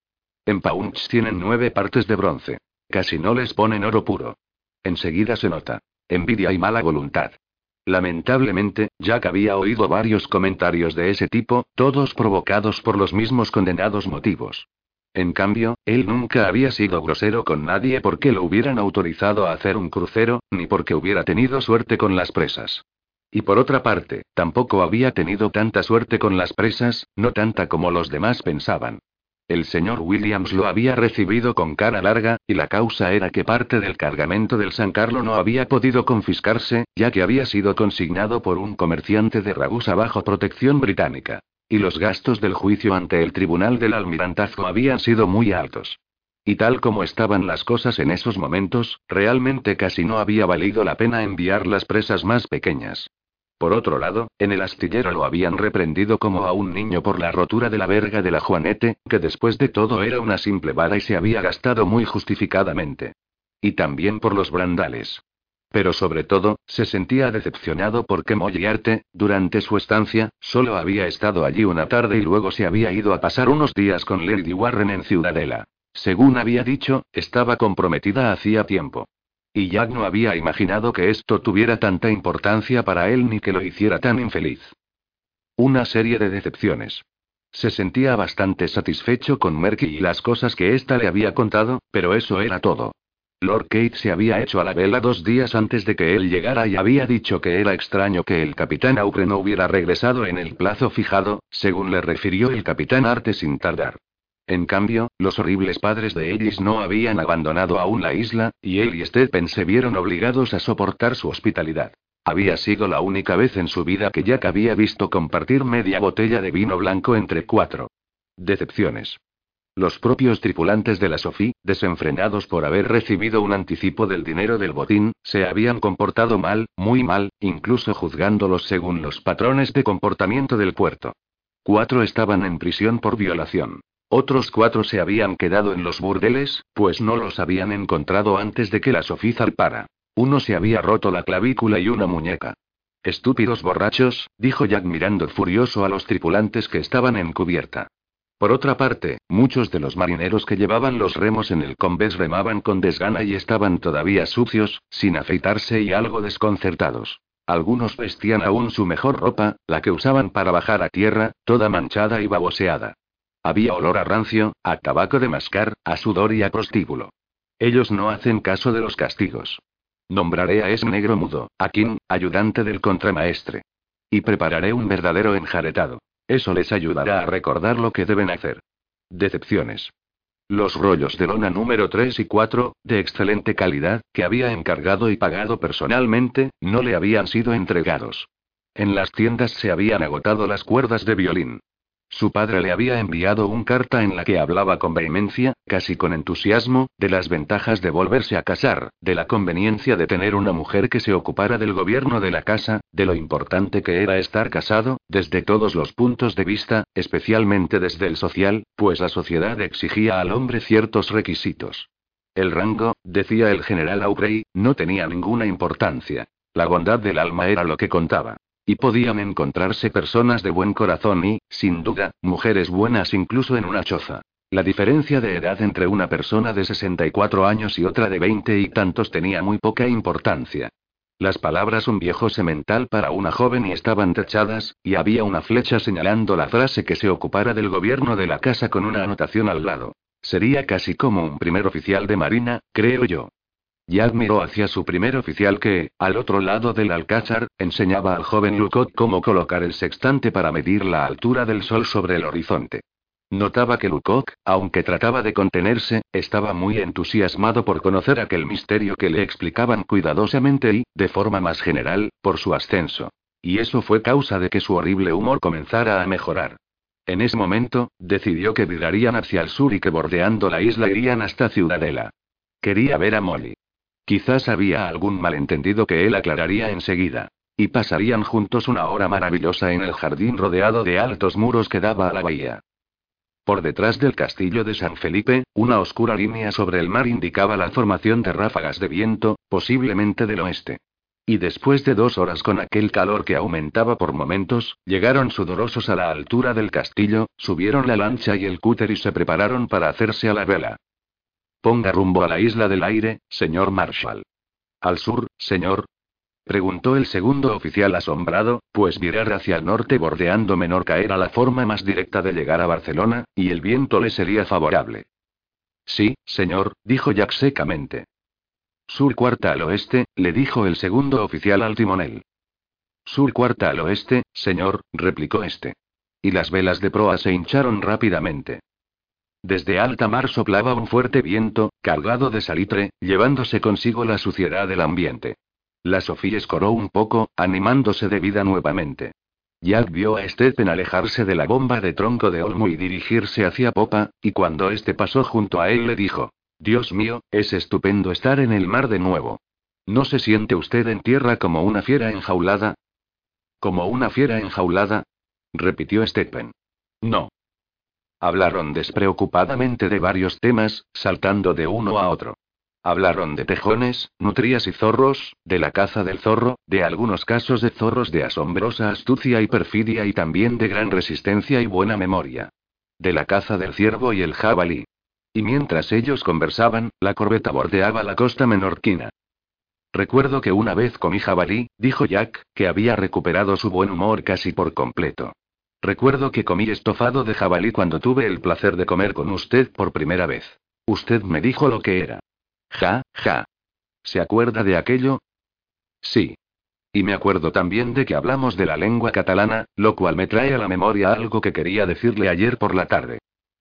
En Paunch tienen nueve partes de bronce. Casi no les ponen oro puro. Enseguida se nota. Envidia y mala voluntad. Lamentablemente, Jack había oído varios comentarios de ese tipo, todos provocados por los mismos condenados motivos. En cambio, él nunca había sido grosero con nadie porque lo hubieran autorizado a hacer un crucero, ni porque hubiera tenido suerte con las presas. Y por otra parte, tampoco había tenido tanta suerte con las presas, no tanta como los demás pensaban. El señor Williams lo había recibido con cara larga, y la causa era que parte del cargamento del San Carlo no había podido confiscarse, ya que había sido consignado por un comerciante de Ragusa bajo protección británica. Y los gastos del juicio ante el tribunal del almirantazgo habían sido muy altos. Y tal como estaban las cosas en esos momentos, realmente casi no había valido la pena enviar las presas más pequeñas. Por otro lado, en el astillero lo habían reprendido como a un niño por la rotura de la verga de la Juanete, que después de todo era una simple vara y se había gastado muy justificadamente. Y también por los brandales. Pero sobre todo, se sentía decepcionado porque Moriarty, durante su estancia, solo había estado allí una tarde y luego se había ido a pasar unos días con Lady Warren en Ciudadela. Según había dicho, estaba comprometida hacía tiempo. Y Jack no había imaginado que esto tuviera tanta importancia para él ni que lo hiciera tan infeliz. Una serie de decepciones. Se sentía bastante satisfecho con Merky y las cosas que ésta le había contado, pero eso era todo. Lord Kate se había hecho a la vela dos días antes de que él llegara y había dicho que era extraño que el capitán Aure no hubiera regresado en el plazo fijado, según le refirió el capitán Arte sin tardar. En cambio, los horribles padres de Ellis no habían abandonado aún la isla, y él y Stephen se vieron obligados a soportar su hospitalidad. Había sido la única vez en su vida que Jack había visto compartir media botella de vino blanco entre cuatro. Decepciones. Los propios tripulantes de la Sophie, desenfrenados por haber recibido un anticipo del dinero del botín, se habían comportado mal, muy mal, incluso juzgándolos según los patrones de comportamiento del puerto. Cuatro estaban en prisión por violación. Otros cuatro se habían quedado en los burdeles, pues no los habían encontrado antes de que la Sophie zarpara. Uno se había roto la clavícula y una muñeca. Estúpidos borrachos, dijo Jack mirando furioso a los tripulantes que estaban en cubierta. Por otra parte, muchos de los marineros que llevaban los remos en el convés remaban con desgana y estaban todavía sucios, sin afeitarse y algo desconcertados. Algunos vestían aún su mejor ropa, la que usaban para bajar a tierra, toda manchada y baboseada. Había olor a rancio, a tabaco de mascar, a sudor y a prostíbulo. Ellos no hacen caso de los castigos. Nombraré a ese negro mudo, a Kim, ayudante del contramaestre. Y prepararé un verdadero enjaretado. Eso les ayudará a recordar lo que deben hacer. Decepciones. Los rollos de lona número 3 y 4, de excelente calidad, que había encargado y pagado personalmente, no le habían sido entregados. En las tiendas se habían agotado las cuerdas de violín. Su padre le había enviado un carta en la que hablaba con vehemencia, casi con entusiasmo, de las ventajas de volverse a casar, de la conveniencia de tener una mujer que se ocupara del gobierno de la casa, de lo importante que era estar casado, desde todos los puntos de vista, especialmente desde el social, pues la sociedad exigía al hombre ciertos requisitos. El rango, decía el general Aubrey, no tenía ninguna importancia. La bondad del alma era lo que contaba. Y podían encontrarse personas de buen corazón y, sin duda, mujeres buenas incluso en una choza. La diferencia de edad entre una persona de 64 años y otra de 20 y tantos tenía muy poca importancia. Las palabras un viejo semental para una joven y estaban tachadas, y había una flecha señalando la frase que se ocupara del gobierno de la casa con una anotación al lado. Sería casi como un primer oficial de marina, creo yo. Jack miró hacia su primer oficial que, al otro lado del alcázar, enseñaba al joven Lucot cómo colocar el sextante para medir la altura del sol sobre el horizonte. Notaba que Lucoc, aunque trataba de contenerse, estaba muy entusiasmado por conocer aquel misterio que le explicaban cuidadosamente y, de forma más general, por su ascenso. Y eso fue causa de que su horrible humor comenzara a mejorar. En ese momento, decidió que virarían hacia el sur y que bordeando la isla irían hasta Ciudadela. Quería ver a Molly. Quizás había algún malentendido que él aclararía enseguida. Y pasarían juntos una hora maravillosa en el jardín rodeado de altos muros que daba a la bahía. Por detrás del castillo de San Felipe, una oscura línea sobre el mar indicaba la formación de ráfagas de viento, posiblemente del oeste. Y después de dos horas con aquel calor que aumentaba por momentos, llegaron sudorosos a la altura del castillo, subieron la lancha y el cúter y se prepararon para hacerse a la vela. Ponga rumbo a la isla del aire, señor Marshall. Al sur, señor. Preguntó el segundo oficial asombrado, pues virar hacia el norte bordeando Menorca era la forma más directa de llegar a Barcelona, y el viento le sería favorable. Sí, señor, dijo Jack secamente. Sur cuarta al oeste, le dijo el segundo oficial al timonel. Sur cuarta al oeste, señor, replicó este. Y las velas de proa se hincharon rápidamente. Desde alta mar soplaba un fuerte viento, cargado de salitre, llevándose consigo la suciedad del ambiente. La Sofía escoró un poco, animándose de vida nuevamente. Jack vio a Stephen alejarse de la bomba de tronco de olmo y dirigirse hacia popa, y cuando este pasó junto a él le dijo: Dios mío, es estupendo estar en el mar de nuevo. ¿No se siente usted en tierra como una fiera enjaulada? ¿Como una fiera enjaulada? repitió Stephen. No. Hablaron despreocupadamente de varios temas, saltando de uno a otro. Hablaron de tejones, nutrias y zorros, de la caza del zorro, de algunos casos de zorros de asombrosa astucia y perfidia y también de gran resistencia y buena memoria. De la caza del ciervo y el jabalí. Y mientras ellos conversaban, la corbeta bordeaba la costa menorquina. Recuerdo que una vez comí jabalí, dijo Jack, que había recuperado su buen humor casi por completo. Recuerdo que comí estofado de jabalí cuando tuve el placer de comer con usted por primera vez. Usted me dijo lo que era. Ja, ja. ¿Se acuerda de aquello? Sí. Y me acuerdo también de que hablamos de la lengua catalana, lo cual me trae a la memoria algo que quería decirle ayer por la tarde.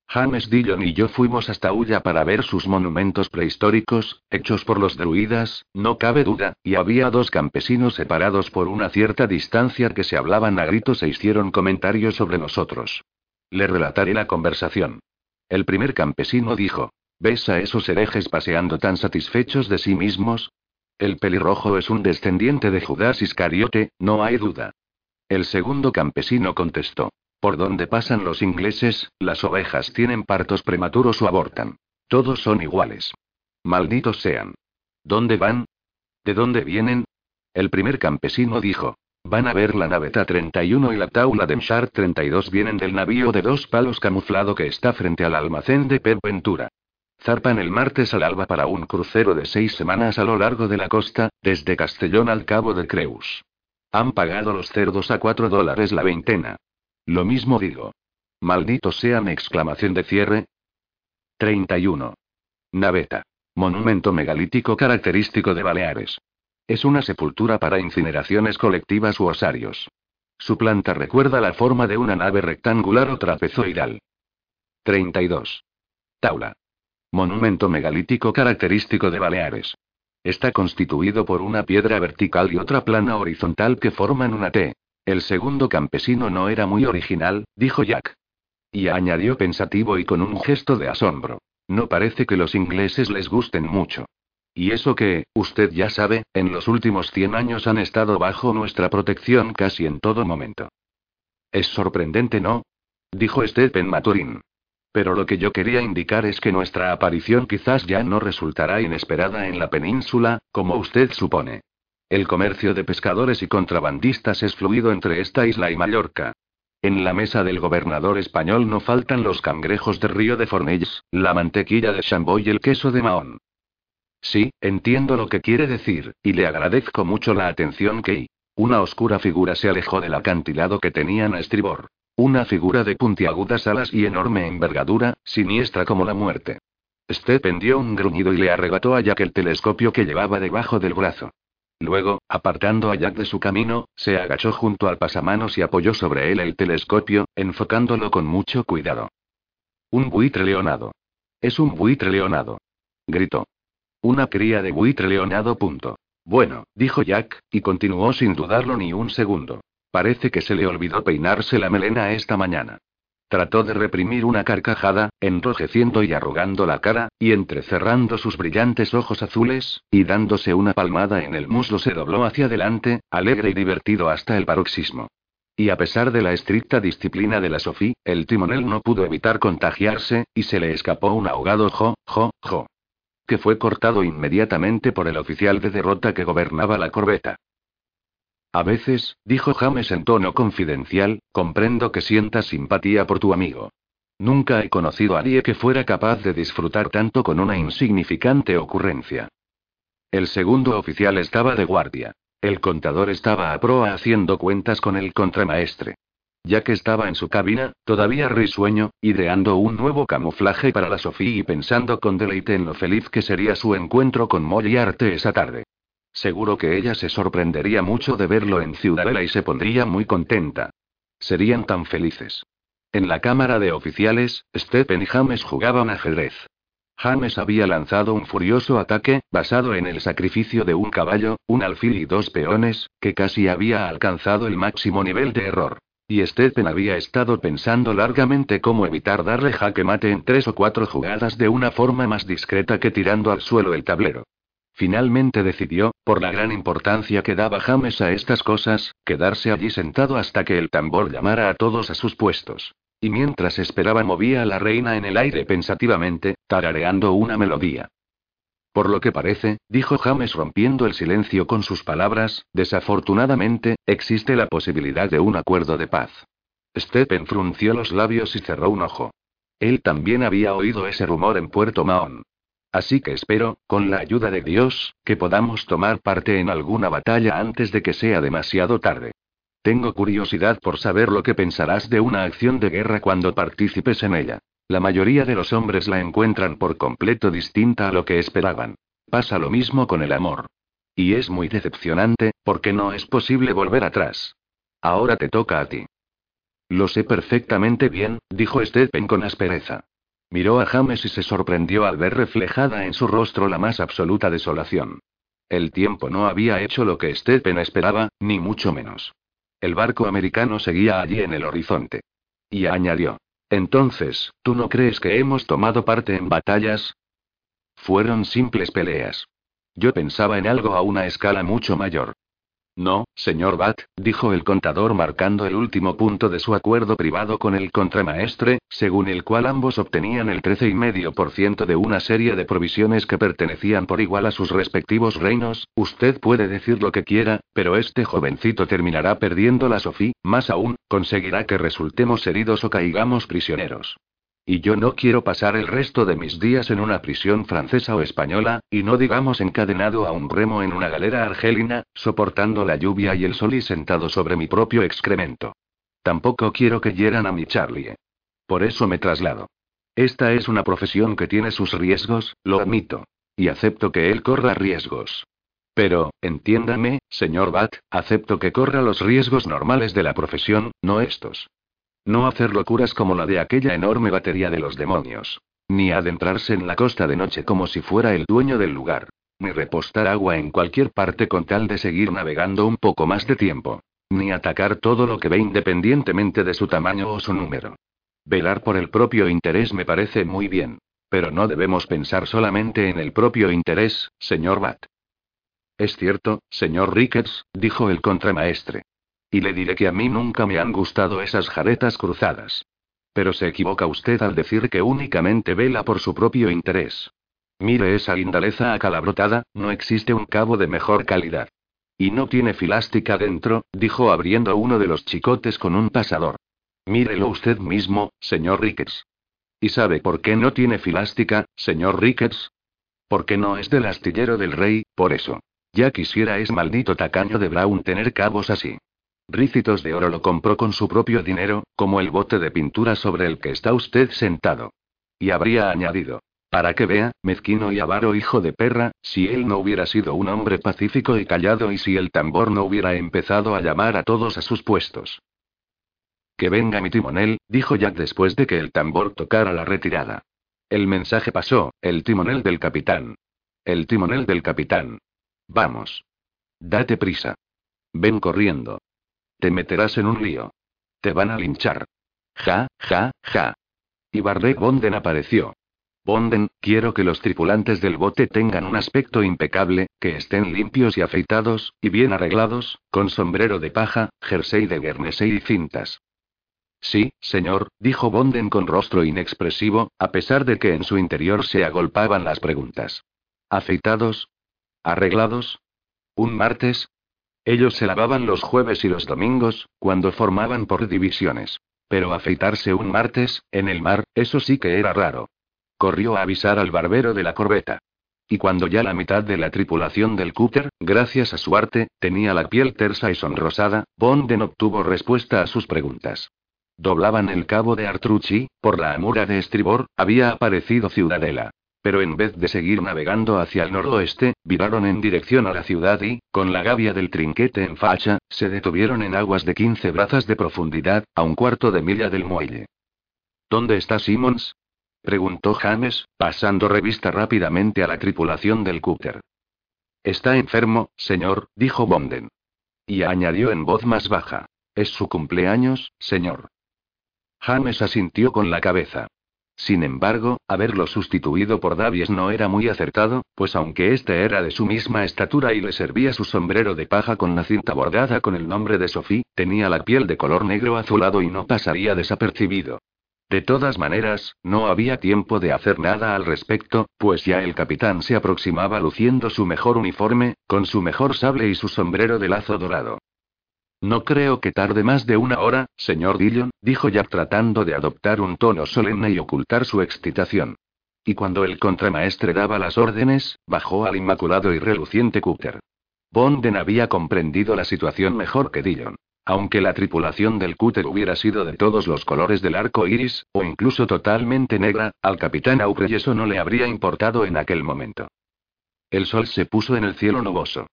James Dillon y yo fuimos hasta Ulla para ver sus monumentos prehistóricos, hechos por los druidas, no cabe duda, y había dos campesinos separados por una cierta distancia que se hablaban a gritos e hicieron comentarios sobre nosotros. Le relataré la conversación. El primer campesino dijo, ¿ves a esos herejes paseando tan satisfechos de sí mismos? El pelirrojo es un descendiente de Judas Iscariote, no hay duda. El segundo campesino contestó, por donde pasan los ingleses, las ovejas tienen partos prematuros o abortan. Todos son iguales. Malditos sean. ¿Dónde van? ¿De dónde vienen? El primer campesino dijo. Van a ver la naveta 31 y la taula de Mshar 32 vienen del navío de dos palos camuflado que está frente al almacén de Pep Ventura. Zarpan el martes al alba para un crucero de seis semanas a lo largo de la costa, desde Castellón al Cabo de Creus. Han pagado los cerdos a cuatro dólares la veintena. Lo mismo digo. Malditos sean exclamación de cierre. 31. Naveta. Monumento megalítico característico de Baleares. Es una sepultura para incineraciones colectivas u osarios. Su planta recuerda la forma de una nave rectangular o trapezoidal. 32. Taula. Monumento megalítico característico de Baleares. Está constituido por una piedra vertical y otra plana horizontal que forman una T. El segundo campesino no era muy original, dijo Jack. Y añadió pensativo y con un gesto de asombro. No parece que los ingleses les gusten mucho. Y eso que, usted ya sabe, en los últimos 100 años han estado bajo nuestra protección casi en todo momento. Es sorprendente, ¿no? Dijo Stephen Maturin. Pero lo que yo quería indicar es que nuestra aparición quizás ya no resultará inesperada en la península, como usted supone. El comercio de pescadores y contrabandistas es fluido entre esta isla y Mallorca. En la mesa del gobernador español no faltan los cangrejos de Río de Fornells, la mantequilla de Chambó y el queso de Mahón. Sí, entiendo lo que quiere decir, y le agradezco mucho la atención que... Una oscura figura se alejó del acantilado que tenían a estribor. Una figura de puntiagudas alas y enorme envergadura, siniestra como la muerte. Stephen dio un gruñido y le arrebató a Jack el telescopio que llevaba debajo del brazo. Luego, apartando a Jack de su camino, se agachó junto al pasamanos y apoyó sobre él el telescopio, enfocándolo con mucho cuidado. Un buitre leonado. Es un buitre leonado. Gritó. Una cría de buitre leonado. Bueno, dijo Jack, y continuó sin dudarlo ni un segundo. Parece que se le olvidó peinarse la melena esta mañana. Trató de reprimir una carcajada, enrojeciendo y arrugando la cara, y entrecerrando sus brillantes ojos azules, y dándose una palmada en el muslo se dobló hacia adelante, alegre y divertido hasta el paroxismo. Y a pesar de la estricta disciplina de la Sofí, el timonel no pudo evitar contagiarse, y se le escapó un ahogado jo, jo, jo. Que fue cortado inmediatamente por el oficial de derrota que gobernaba la corbeta. A veces, dijo James en tono confidencial, comprendo que sientas simpatía por tu amigo. Nunca he conocido a nadie que fuera capaz de disfrutar tanto con una insignificante ocurrencia. El segundo oficial estaba de guardia. El contador estaba a proa haciendo cuentas con el contramaestre. Ya que estaba en su cabina, todavía risueño, ideando un nuevo camuflaje para la Sofía y pensando con deleite en lo feliz que sería su encuentro con Molly Arte esa tarde. Seguro que ella se sorprendería mucho de verlo en Ciudadela y se pondría muy contenta. Serían tan felices. En la cámara de oficiales, Stephen y James jugaban ajedrez. James había lanzado un furioso ataque, basado en el sacrificio de un caballo, un alfil y dos peones, que casi había alcanzado el máximo nivel de error. Y Stephen había estado pensando largamente cómo evitar darle jaque mate en tres o cuatro jugadas de una forma más discreta que tirando al suelo el tablero. Finalmente decidió, por la gran importancia que daba James a estas cosas, quedarse allí sentado hasta que el tambor llamara a todos a sus puestos. Y mientras esperaba movía a la reina en el aire pensativamente, tarareando una melodía. Por lo que parece, dijo James rompiendo el silencio con sus palabras, desafortunadamente, existe la posibilidad de un acuerdo de paz. Stephen frunció los labios y cerró un ojo. Él también había oído ese rumor en Puerto Mahón. Así que espero, con la ayuda de Dios, que podamos tomar parte en alguna batalla antes de que sea demasiado tarde. Tengo curiosidad por saber lo que pensarás de una acción de guerra cuando participes en ella. La mayoría de los hombres la encuentran por completo distinta a lo que esperaban. Pasa lo mismo con el amor. Y es muy decepcionante, porque no es posible volver atrás. Ahora te toca a ti. Lo sé perfectamente bien, dijo Stephen con aspereza. Miró a James y se sorprendió al ver reflejada en su rostro la más absoluta desolación. El tiempo no había hecho lo que Stephen esperaba, ni mucho menos. El barco americano seguía allí en el horizonte. Y añadió. Entonces, ¿tú no crees que hemos tomado parte en batallas? Fueron simples peleas. Yo pensaba en algo a una escala mucho mayor. No, señor Bat, dijo el contador marcando el último punto de su acuerdo privado con el contramaestre, según el cual ambos obtenían el 13,5% de una serie de provisiones que pertenecían por igual a sus respectivos reinos. Usted puede decir lo que quiera, pero este jovencito terminará perdiendo la Sofía, más aún, conseguirá que resultemos heridos o caigamos prisioneros. Y yo no quiero pasar el resto de mis días en una prisión francesa o española, y no digamos encadenado a un remo en una galera argelina, soportando la lluvia y el sol y sentado sobre mi propio excremento. Tampoco quiero que hieran a mi Charlie. Por eso me traslado. Esta es una profesión que tiene sus riesgos, lo admito. Y acepto que él corra riesgos. Pero, entiéndame, señor Bat, acepto que corra los riesgos normales de la profesión, no estos. No hacer locuras como la de aquella enorme batería de los demonios. Ni adentrarse en la costa de noche como si fuera el dueño del lugar. Ni repostar agua en cualquier parte con tal de seguir navegando un poco más de tiempo. Ni atacar todo lo que ve independientemente de su tamaño o su número. Velar por el propio interés me parece muy bien. Pero no debemos pensar solamente en el propio interés, señor Bat. Es cierto, señor Ricketts, dijo el contramaestre. Y le diré que a mí nunca me han gustado esas jaretas cruzadas. Pero se equivoca usted al decir que únicamente vela por su propio interés. Mire esa guindaleza acalabrotada, no existe un cabo de mejor calidad. Y no tiene filástica dentro, dijo abriendo uno de los chicotes con un pasador. Mírelo usted mismo, señor Ricketts. ¿Y sabe por qué no tiene filástica, señor Ricketts? Porque no es del astillero del rey, por eso. Ya quisiera ese maldito tacaño de Brown tener cabos así. Rícitos de oro lo compró con su propio dinero, como el bote de pintura sobre el que está usted sentado. Y habría añadido. Para que vea, mezquino y avaro hijo de perra, si él no hubiera sido un hombre pacífico y callado y si el tambor no hubiera empezado a llamar a todos a sus puestos. Que venga mi timonel, dijo Jack después de que el tambor tocara la retirada. El mensaje pasó, el timonel del capitán. El timonel del capitán. Vamos. Date prisa. Ven corriendo. Te meterás en un lío. Te van a linchar. Ja, ja, ja. Y Barré Bonden apareció. Bonden, quiero que los tripulantes del bote tengan un aspecto impecable, que estén limpios y afeitados, y bien arreglados, con sombrero de paja, jersey de Guernesey y cintas. Sí, señor, dijo Bonden con rostro inexpresivo, a pesar de que en su interior se agolpaban las preguntas. ¿Afeitados? ¿Arreglados? ¿Un martes? Ellos se lavaban los jueves y los domingos, cuando formaban por divisiones. Pero afeitarse un martes, en el mar, eso sí que era raro. Corrió a avisar al barbero de la corbeta. Y cuando ya la mitad de la tripulación del cúter, gracias a su arte, tenía la piel tersa y sonrosada, Bonden obtuvo respuesta a sus preguntas. Doblaban el cabo de Artrucci, por la amura de estribor, había aparecido Ciudadela. Pero en vez de seguir navegando hacia el noroeste, viraron en dirección a la ciudad y, con la gavia del trinquete en facha, se detuvieron en aguas de 15 brazas de profundidad, a un cuarto de milla del muelle. ¿Dónde está Simmons? preguntó James, pasando revista rápidamente a la tripulación del cúter. Está enfermo, señor, dijo Bonden. Y añadió en voz más baja. Es su cumpleaños, señor. James asintió con la cabeza. Sin embargo, haberlo sustituido por Davies no era muy acertado, pues aunque éste era de su misma estatura y le servía su sombrero de paja con la cinta bordada con el nombre de Sophie, tenía la piel de color negro azulado y no pasaría desapercibido. De todas maneras, no había tiempo de hacer nada al respecto, pues ya el capitán se aproximaba luciendo su mejor uniforme, con su mejor sable y su sombrero de lazo dorado. No creo que tarde más de una hora, señor Dillon, dijo Jack tratando de adoptar un tono solemne y ocultar su excitación. Y cuando el contramaestre daba las órdenes, bajó al inmaculado y reluciente cúter. Bonden había comprendido la situación mejor que Dillon. Aunque la tripulación del cúter hubiera sido de todos los colores del arco iris, o incluso totalmente negra, al capitán Aubrey eso no le habría importado en aquel momento. El sol se puso en el cielo nuboso.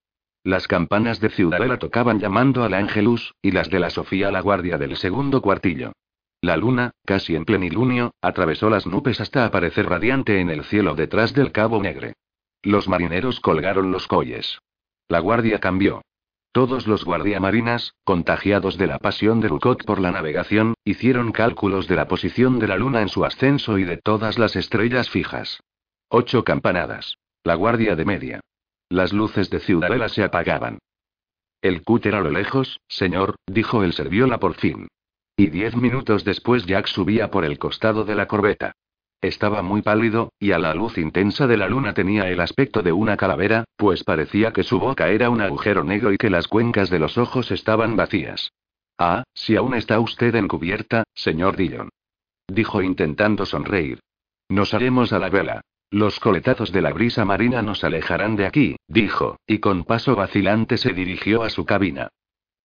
Las campanas de Ciudadela tocaban llamando al Ángelus, y las de la Sofía a la guardia del segundo cuartillo. La luna, casi en plenilunio, atravesó las nubes hasta aparecer radiante en el cielo detrás del Cabo Negre. Los marineros colgaron los colles. La guardia cambió. Todos los guardiamarinas, contagiados de la pasión de Lucot por la navegación, hicieron cálculos de la posición de la luna en su ascenso y de todas las estrellas fijas. Ocho campanadas. La guardia de media. Las luces de Ciudadela se apagaban. El cúter a lo lejos, señor, dijo el serviola por fin. Y diez minutos después Jack subía por el costado de la corbeta. Estaba muy pálido, y a la luz intensa de la luna tenía el aspecto de una calavera, pues parecía que su boca era un agujero negro y que las cuencas de los ojos estaban vacías. Ah, si aún está usted encubierta, señor Dillon. Dijo intentando sonreír. Nos haremos a la vela. Los coletazos de la brisa marina nos alejarán de aquí, dijo, y con paso vacilante se dirigió a su cabina.